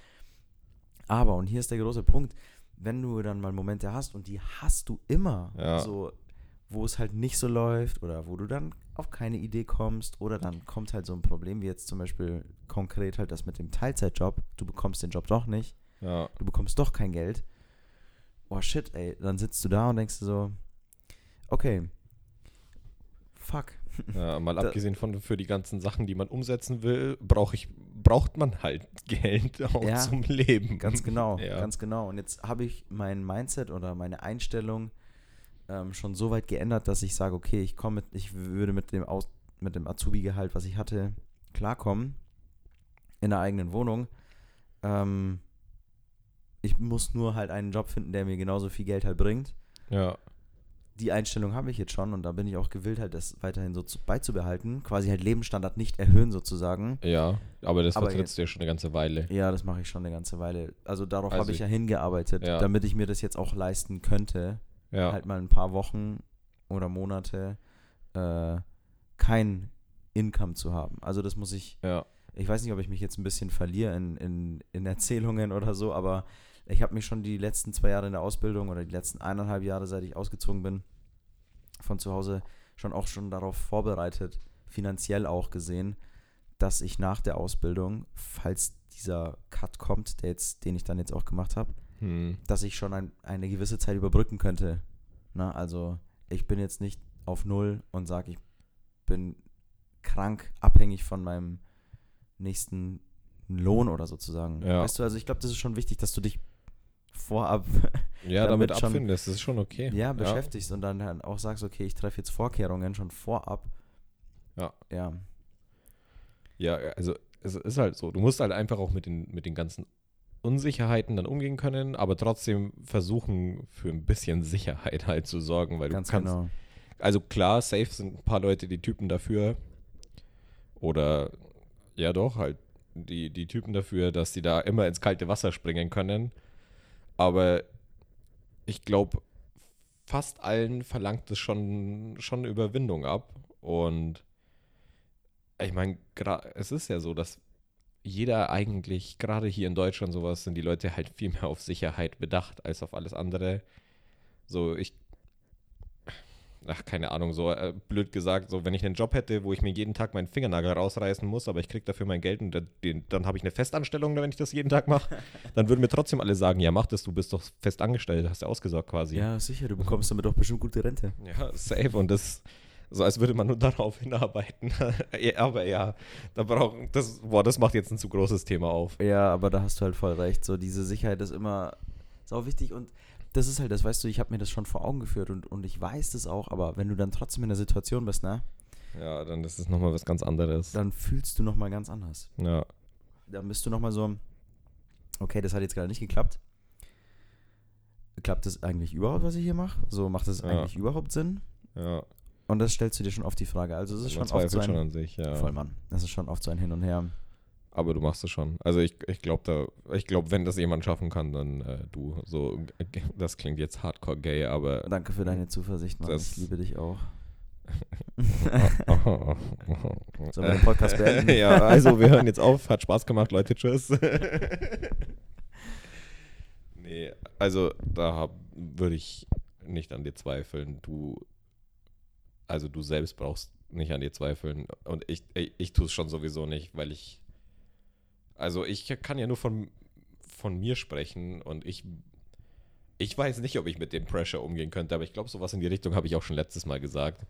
Aber, und hier ist der große Punkt, wenn du dann mal Momente hast und die hast du immer, Ja. so, wo es halt nicht so läuft oder wo du dann auf keine Idee kommst oder dann kommt halt so ein Problem, wie jetzt zum Beispiel konkret halt das mit dem Teilzeitjob, du bekommst den Job doch nicht, Ja. du bekommst doch kein Geld. Oh shit, ey. Dann sitzt du da und denkst dir so, okay, fuck. [laughs] Ja, mal Da- abgesehen von für die ganzen Sachen, die man umsetzen will, brauch ich, braucht man halt [laughs] Geld auch Ja, zum Leben. Ganz genau, Ja. ganz genau. Und jetzt habe ich mein Mindset oder meine Einstellung ähm, schon so weit geändert, dass ich sage, okay, ich komme mit, ich würde mit dem Aus, mit dem Azubi-Gehalt, was ich hatte, klarkommen in der eigenen Wohnung. Ähm, ich muss nur halt einen Job finden, der mir genauso viel Geld halt bringt. Ja. die Einstellung habe ich jetzt schon und da bin ich auch gewillt, halt das weiterhin so zu, beizubehalten. Quasi halt Lebensstandard nicht erhöhen sozusagen. Ja, aber das vertrittst du ja schon eine ganze Weile. Ja, das mache ich schon eine ganze Weile. Also darauf Also habe ich ich- ja hingearbeitet, Ja. damit ich mir das jetzt auch leisten könnte, Ja. halt mal ein paar Wochen oder Monate äh, kein Income zu haben. Also das muss ich, Ja. ich weiß nicht, ob ich mich jetzt ein bisschen verliere in, in, in Erzählungen oder so, aber ich habe mich schon die letzten zwei Jahre in der Ausbildung oder die letzten eineinhalb Jahre, seit ich ausgezogen bin, von zu Hause schon auch schon darauf vorbereitet, finanziell auch gesehen, dass ich nach der Ausbildung, falls dieser Cut kommt, der jetzt, den ich dann jetzt auch gemacht habe, Hm. dass ich schon ein, eine gewisse Zeit überbrücken könnte. Na, also ich bin jetzt nicht auf Null und sage, ich bin krank, abhängig von meinem nächsten Lohn oder sozusagen. Ja. Weißt du, also ich glaube, das ist schon wichtig, dass du dich vorab Ja, [laughs] Damit damit, schon- abfindest, das ist schon okay. ja, beschäftigst und dann halt auch sagst, okay, ich treffe jetzt Vorkehrungen schon vorab. Ja. Ja. Ja, also es ist halt so. Du musst halt einfach auch mit den, mit den ganzen Unsicherheiten dann umgehen können, aber trotzdem versuchen, für ein bisschen [laughs] Sicherheit halt zu sorgen, weil Ganz du kannst. genau. Also klar, safe sind ein paar Leute die Typen dafür. Oder ja doch, halt die, die Typen dafür, dass die da immer ins kalte Wasser springen können. Aber ich glaube, fast allen verlangt es schon, schon Überwindung ab. Und ich meine, es ist ja so, dass jeder eigentlich, gerade hier in Deutschland sowas, sind die Leute halt viel mehr auf Sicherheit bedacht als auf alles andere. So, ich, ach, keine Ahnung, so äh, blöd gesagt, so, wenn ich einen Job hätte, wo ich mir jeden Tag meinen Fingernagel rausreißen muss, aber ich kriege dafür mein Geld und dann, den, dann habe ich eine Festanstellung, wenn ich das jeden Tag mache, [laughs] dann würden mir trotzdem alle sagen, ja, mach das, du bist doch fest angestellt, hast ja ausgesorgt quasi. Ja, sicher, du bekommst damit doch bestimmt gute Rente. Ja, safe. Und das, so als würde man nur darauf hinarbeiten. [laughs] Aber ja, da braucht, das, boah, das macht jetzt ein zu großes Thema auf. Ja, aber da hast du halt voll recht. So, diese Sicherheit ist immer sau wichtig und das ist halt das, weißt du, ich habe mir das schon vor Augen geführt und, und ich weiß das auch, aber wenn du dann trotzdem in der Situation bist, ne, Ja, dann ist es nochmal was ganz anderes. dann fühlst du nochmal ganz anders. Ja, Dann bist du nochmal so, okay, das hat jetzt gerade nicht geklappt. Klappt das eigentlich überhaupt, was ich hier mache? So, macht das Ja. eigentlich überhaupt Sinn? ja. Und das stellst du dir schon oft die Frage. Also es ist Man schon oft so ein, schon an sich, ja. voll Mann, das ist schon oft so ein Hin und Her. Aber du machst es schon. Also ich, ich glaube da, ich glaube, wenn das jemand schaffen kann, dann äh, du. So, das klingt jetzt hardcore gay, aber Danke für deine Zuversicht, Mann. Ich liebe dich auch. Sollen [laughs] Sollen wir den Podcast beenden? [laughs] ja, also wir hören jetzt auf. Hat Spaß gemacht, Leute. Tschüss. [laughs] nee, also da würde ich nicht an dir zweifeln. Du, also du selbst brauchst nicht an dir zweifeln. Und ich, ich, ich tue es schon sowieso nicht, weil ich, also ich kann ja nur von, von mir sprechen und ich, ich weiß nicht, ob ich mit dem Pressure umgehen könnte, aber ich glaube, sowas in die Richtung habe ich auch schon letztes Mal gesagt.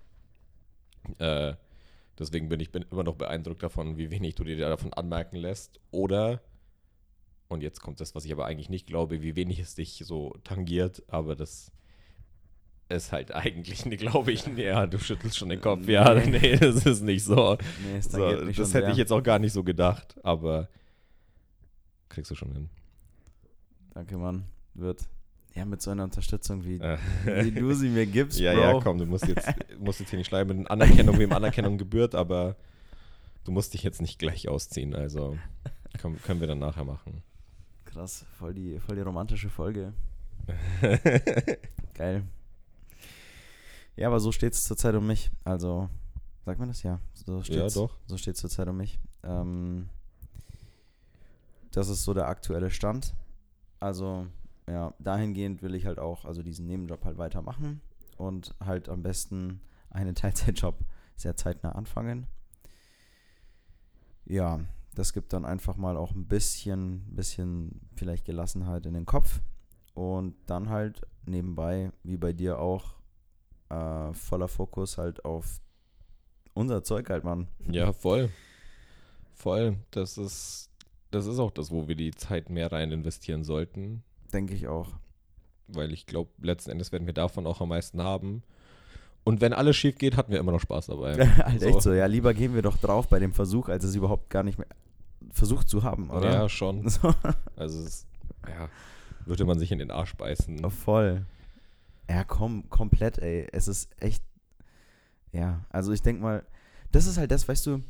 Äh, deswegen bin ich bin immer noch beeindruckt davon, wie wenig du dir davon anmerken lässt. Oder, und jetzt kommt das, was ich aber eigentlich nicht glaube, wie wenig es dich so tangiert, aber das ist halt [laughs] eigentlich, glaube ich, ja, du schüttelst schon den Kopf. Ja, Nee. [laughs] das ist nicht so. Nee, es so das hätte ich jetzt auch gar nicht so gedacht, aber kriegst du schon hin. Danke, Mann. Wird. Ja, mit so einer Unterstützung, wie, wie du sie mir gibst, [laughs] ja, Bro. ja, komm, du musst jetzt, musst jetzt hier nicht schreiben mit Anerkennung, wem Anerkennung gebührt, aber du musst dich jetzt nicht gleich ausziehen, also komm, können wir dann nachher machen. Krass, voll die, voll die romantische Folge. [laughs] Geil. Ja, aber so steht es zurzeit um mich. Also, sagt man das? Ja. So ja, steht's, doch. So steht es zurzeit um mich. Ähm, das ist so der aktuelle Stand. Also, ja, dahingehend will ich halt auch, also diesen Nebenjob halt weitermachen und halt am besten einen [laughs] Teilzeitjob sehr zeitnah anfangen. Ja, das gibt dann einfach mal auch ein bisschen, bisschen vielleicht Gelassenheit in den Kopf und dann halt nebenbei, wie bei dir auch, äh, voller Fokus halt auf unser Zeug halt, Mann. Ja, voll. Voll. Das ist, das ist auch das, wo wir die Zeit mehr rein investieren sollten, Denke ich auch. weil ich glaube, letzten Endes werden wir davon auch am meisten haben. Und wenn alles schief geht, hatten wir immer noch Spaß dabei. [laughs] halt echt so, ja, lieber gehen wir doch drauf bei dem Versuch, als es überhaupt gar nicht mehr versucht zu haben, oder? Ja, schon. [laughs] So, Also, es, ja, würde man sich in den Arsch beißen. voll. Ja, komm, komplett, ey. Es ist echt. Ja, also ich denke mal, das ist halt das, weißt du,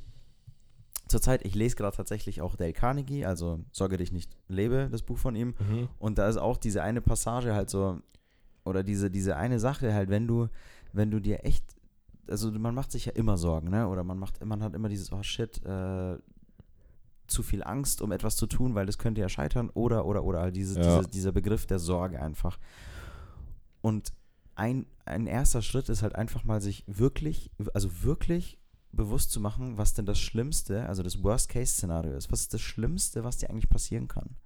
zurzeit, ich lese gerade tatsächlich auch Dale Carnegie, also Sorge dich nicht lebe, das Buch von ihm. Mhm. Und da ist auch diese eine Passage halt so, oder diese, diese eine Sache halt, wenn du, wenn du dir echt, also man macht sich ja immer Sorgen, ne? Oder man macht, man hat immer dieses, oh shit, äh, zu viel Angst, um etwas zu tun, weil das könnte ja scheitern, oder, oder, oder, halt diese, Ja. diese, dieser Begriff der Sorge einfach. Und ein, ein erster Schritt ist halt einfach mal sich wirklich, also wirklich bewusst zu machen, was denn das Schlimmste, also das Worst-Case-Szenario ist. Was ist das Schlimmste, was dir eigentlich passieren kann?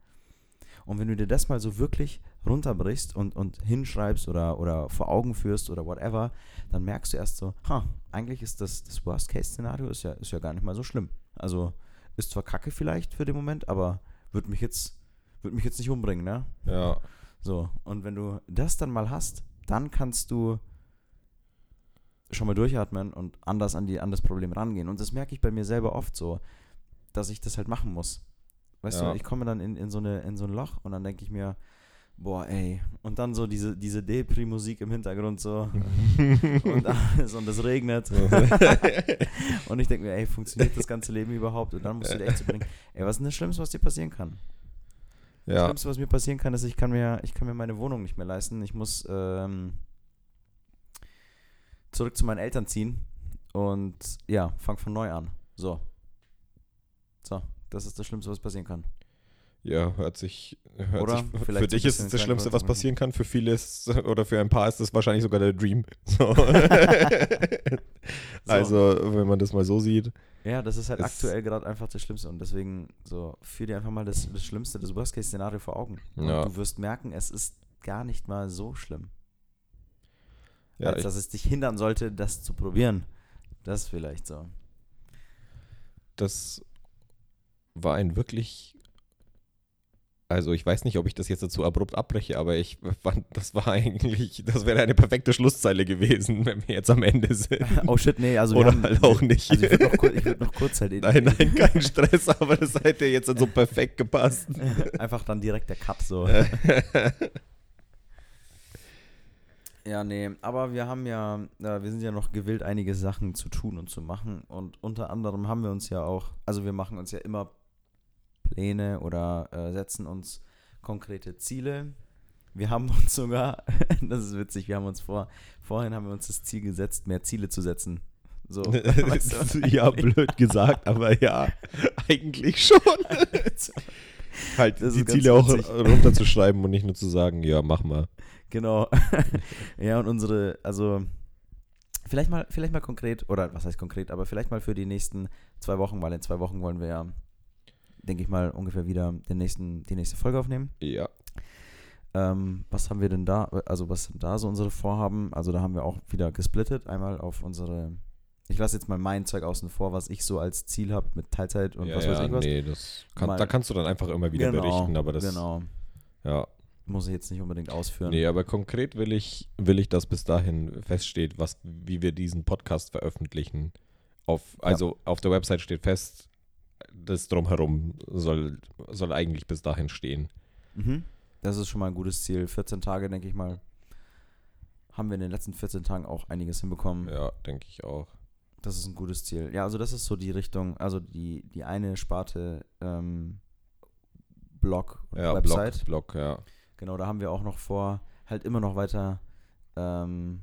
Und wenn du dir das mal so wirklich runterbrichst und, und hinschreibst oder, oder vor Augen führst oder whatever, dann merkst du erst so, ha, eigentlich ist das, das Worst-Case-Szenario ist ja, ist ja gar nicht mal so schlimm. Also Ist zwar kacke vielleicht für den Moment, aber wird mich jetzt, wird mich jetzt nicht umbringen, ne? Ja. So, und wenn du das dann mal hast, dann kannst du schon mal durchatmen und anders an, die, an das Problem rangehen. Und das merke ich bei mir selber oft so, dass ich das halt machen muss. Weißt Ja. du, ich komme dann in, in, so eine, in so ein Loch und dann denke ich mir, boah, ey. Und dann so diese, diese Depri-Musik im Hintergrund so [laughs] und alles und es regnet. [laughs] und ich denke mir, ey, funktioniert das ganze Leben überhaupt? Und dann musst du dir echt so bringen, ey, was ist denn das Schlimmste, was dir passieren kann? Das ja. Schlimmste, was mir passieren kann, ist, ich kann mir, ich kann mir meine Wohnung nicht mehr leisten. Ich muss ähm, zurück zu meinen Eltern ziehen und ja, fang von neu an. So. So, das ist das Schlimmste, was passieren kann. Ja, hört sich. Hört Oder sich für dich ist es das Schlimmste, was passieren kann. Für viele ist, oder für ein paar ist das wahrscheinlich sogar der Dream. [laughs] [laughs] So. Also, wenn man das mal so sieht. Ja, das ist halt Es- aktuell gerade einfach das Schlimmste und deswegen so, führ dir einfach mal das, das Schlimmste, das Worst-Case-Szenario vor Augen. Und Ja. du wirst merken, es ist gar nicht mal so schlimm. Ja, als dass es dich hindern sollte, das zu probieren. Das vielleicht so. das war ein wirklich. Also, ich weiß nicht, ob ich das jetzt dazu abrupt abbreche, aber ich fand, das war [laughs] eigentlich, das wäre eine perfekte Schlusszeile gewesen, wenn wir jetzt am Ende sind. [laughs] Oh shit, nee, also wir Oder haben, halt auch nicht. Also ich würde noch, kur- ich würd noch kurz halt [laughs] nein, nein, kein Stress, aber das hätte jetzt so perfekt gepasst. einfach dann direkt der Cut so. Ja, nee, aber wir haben ja, äh, wir sind ja noch gewillt, einige Sachen zu tun und zu machen. Und unter anderem haben wir uns ja auch, also wir machen uns ja immer Pläne oder äh, setzen uns konkrete Ziele. Wir haben uns sogar, [laughs] das ist witzig, wir haben uns vor, vorhin haben wir uns das Ziel gesetzt, mehr Ziele zu setzen. So, [laughs] weißt du? ja, blöd gesagt, aber ja, [laughs] eigentlich schon. [laughs] halt Das die Ziele auch witzig. runterzuschreiben und nicht nur zu sagen, ja, mach mal. Genau. [laughs] ja, und unsere, also vielleicht mal, vielleicht mal konkret, oder was heißt konkret, aber vielleicht mal für die nächsten zwei Wochen, weil in zwei Wochen wollen wir ja, denke ich mal, ungefähr wieder den nächsten, die nächste Folge aufnehmen. Ja. Ähm, was haben wir denn da, also was sind da so unsere Vorhaben? Also da haben wir auch wieder gesplittet, einmal auf unsere, ich lasse jetzt mal mein Zeug außen vor, was ich so als Ziel habe mit Teilzeit und ja, was ja, weiß ich was. nee, das kann, Mal- da kannst du dann einfach immer wieder berichten, aber das, Genau, ja. muss ich jetzt nicht unbedingt ausführen. Nee, aber konkret will ich, will ich, dass bis dahin feststeht, was, wie wir diesen Podcast veröffentlichen. Auf, also auf der Website steht fest, das drumherum soll, soll eigentlich bis dahin stehen. Mhm. Das ist schon mal ein gutes Ziel. 14 Tage, denke ich mal, haben wir in den letzten 14 Tagen auch einiges hinbekommen. Ja, denke ich auch. Das ist ein gutes Ziel. Ja, also das ist so die Richtung, also die, die eine Sparte ähm, Blog und Ja, Website. Blog, Blog, ja. Genau, da haben wir auch noch vor, halt immer noch weiter ähm,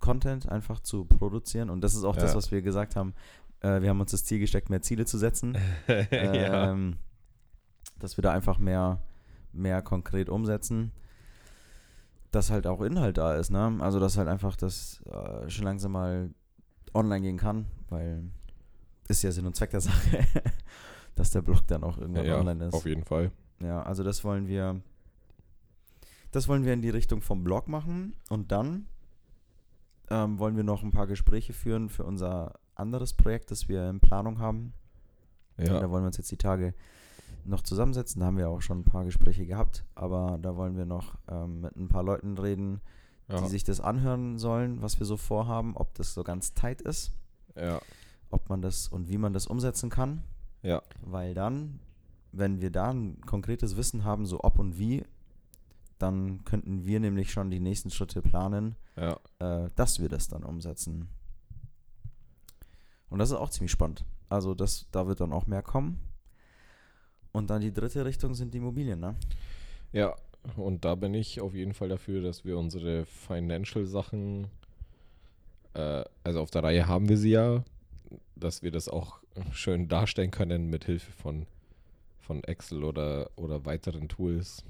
Content einfach zu produzieren. Und das ist auch das, Ja. was wir gesagt haben. Äh, wir haben uns das Ziel gesteckt, mehr Ziele zu setzen. [laughs] ja. ähm, dass wir da einfach mehr, mehr konkret umsetzen. Dass halt auch Inhalt da ist, ne? Also dass halt einfach das äh, schon langsam mal online gehen kann, weil ist ja Sinn und Zweck der Sache, [laughs] dass der Blog dann auch irgendwann ja, online ist. auf jeden Fall. Ja, also das wollen wir, das wollen wir in die Richtung vom Blog machen und dann ähm, wollen wir noch ein paar Gespräche führen für unser anderes Projekt, das wir in Planung haben. Ja, Da wollen wir uns jetzt die Tage noch zusammensetzen. Da haben wir auch schon ein paar Gespräche gehabt, aber da wollen wir noch ähm, mit ein paar Leuten reden, ja, die sich das anhören sollen, was wir so vorhaben, ob das so ganz tight ist, ja, ob man das und wie man das umsetzen kann. ja, Weil dann, wenn wir da ein konkretes Wissen haben, so ob und wie, dann könnten wir nämlich schon die nächsten Schritte planen, ja. äh, dass wir das dann umsetzen. Und das ist auch ziemlich spannend. Also das, da wird dann auch mehr kommen. Und dann die dritte Richtung sind die Immobilien, ne? Ja, und da bin ich auf jeden Fall dafür, dass wir unsere Financial-Sachen, äh, also auf der Reihe haben wir sie ja, dass wir das auch schön darstellen können mit Hilfe von, von Excel oder, oder weiteren Tools.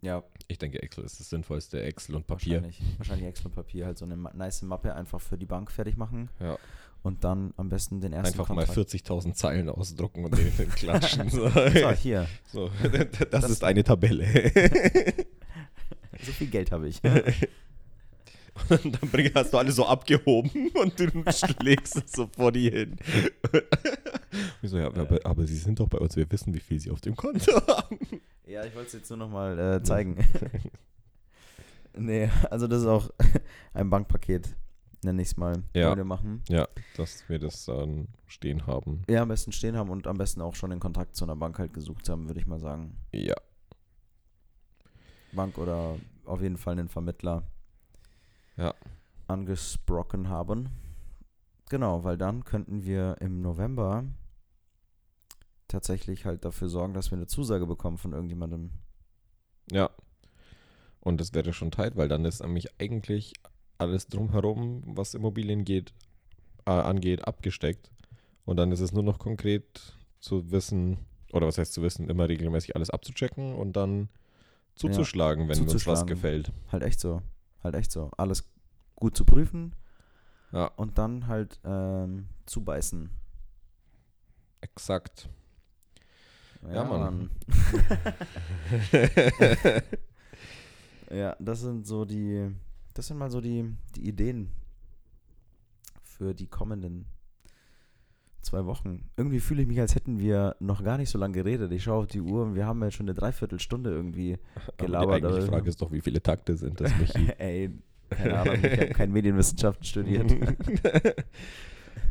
Ja, Ich denke, Excel ist das sinnvollste, Excel und Papier. wahrscheinlich. Wahrscheinlich Excel und Papier, halt so eine nice Mappe einfach für die Bank fertig machen Ja, und dann am besten den ersten einfach mal Kontrakt. 40.000 Zeilen ausdrucken und den, den klatschen. [laughs] So. So, hier, So, [laughs] das, Das- ist eine Tabelle. [laughs] so viel Geld habe ich. Und dann bring, hast du alle so abgehoben und du schlägst es so vor die hin. Ich so, ja, aber, aber sie sind doch bei uns, wir wissen, wie viel sie auf dem Konto haben. Ja, ich wollte es jetzt nur nochmal äh, zeigen. nee, also das ist auch ein Bankpaket, nenne ich es mal, Ja. wir machen. Ja, dass wir das dann stehen haben. Ja, am besten stehen haben und am besten auch schon den Kontakt zu einer Bank halt gesucht haben, würde ich mal sagen. Ja. Bank oder auf jeden Fall einen Vermittler Ja. angesprochen haben. Genau, weil dann könnten wir im November tatsächlich halt dafür sorgen, dass wir eine Zusage bekommen von irgendjemandem. Ja. Und das wäre schon tight, weil dann ist nämlich eigentlich alles drumherum, was Immobilien geht, äh, angeht, abgesteckt. Und dann ist es nur noch konkret zu wissen, oder was heißt zu wissen, immer regelmäßig alles abzuchecken und dann zuzuschlagen, wenn uns was gefällt. Halt echt so. Halt echt so. Alles gut zu prüfen Ja, und dann halt ähm, zubeißen. exakt. Ja, Mann. [laughs] [laughs] ja, das sind so die, das sind mal so die, die Ideen für die kommenden zwei Wochen. Irgendwie fühle ich mich, als hätten wir noch gar nicht so lange geredet. Ich schaue auf die Uhr und wir haben jetzt schon eine Dreiviertelstunde irgendwie Aber die gelabert. aber- Frage ist doch, wie viele Takte sind das, Michi? [laughs] Ey, keine Ahnung, ich habe kein Medienwissenschaften studiert. [laughs]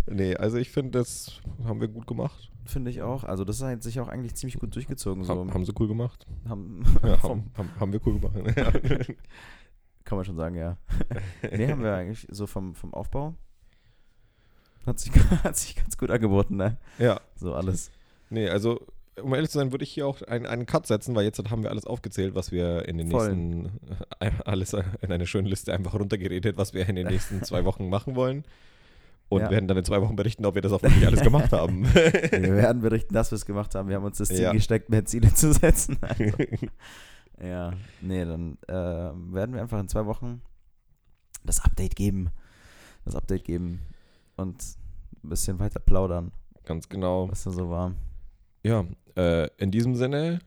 nee, also ich finde, das haben wir gut gemacht. Finde ich auch. Also das hat sich auch eigentlich ziemlich gut durchgezogen. So. Haben, haben sie cool gemacht. Haben, Ja, [laughs] haben, haben, haben wir cool gemacht. Kann man schon sagen, ja. [laughs] nee, haben wir eigentlich so vom, vom Aufbau. Hat sich, [laughs] hat sich ganz gut angeboten, ne? ja. So alles. Nee, also um ehrlich zu sein, würde ich hier auch einen, einen Cut setzen, weil jetzt haben wir alles aufgezählt, was wir in den Voll. nächsten, [laughs] alles in eine schöne Liste einfach runtergeredet, was wir in den nächsten zwei Wochen machen wollen. Und Ja. werden dann in zwei Wochen berichten, ob wir das auch wirklich alles gemacht haben. Wir werden berichten, dass wir es gemacht haben. Wir haben uns das Ziel Ja. gesteckt, mehr Ziele zu setzen. Also, ja, nee, dann äh, werden wir einfach in zwei Wochen das Update geben. Das Update geben und ein bisschen weiter plaudern, Ganz genau. was da so war. Ja, äh, in diesem Sinne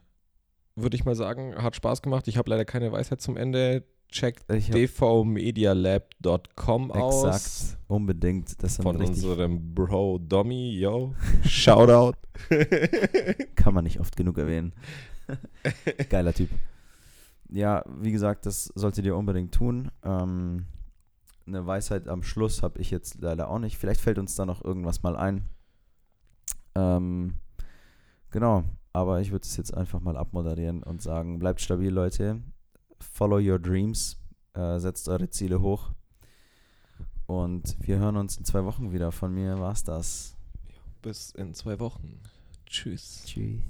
würde ich mal sagen, hat Spaß gemacht. Ich habe leider keine Weisheit zum Ende. Checkt dvmedialab.com aus. Exakt, unbedingt. Das sind Von unserem Bro Dommy, yo. Shoutout. [laughs] kann man nicht oft genug erwähnen. [laughs] Geiler Typ. Ja, wie gesagt, das solltet ihr unbedingt tun. Ähm, eine Weisheit am Schluss habe ich jetzt leider auch nicht. Vielleicht fällt uns da noch irgendwas mal ein. Ähm, genau, aber ich würde es jetzt einfach mal abmoderieren und sagen, bleibt stabil, Leute. Follow your dreams. Äh, setzt eure Ziele hoch. Und wir hören uns in zwei Wochen wieder. Von mir war's das. Bis in zwei Wochen. Tschüss. Tschüss.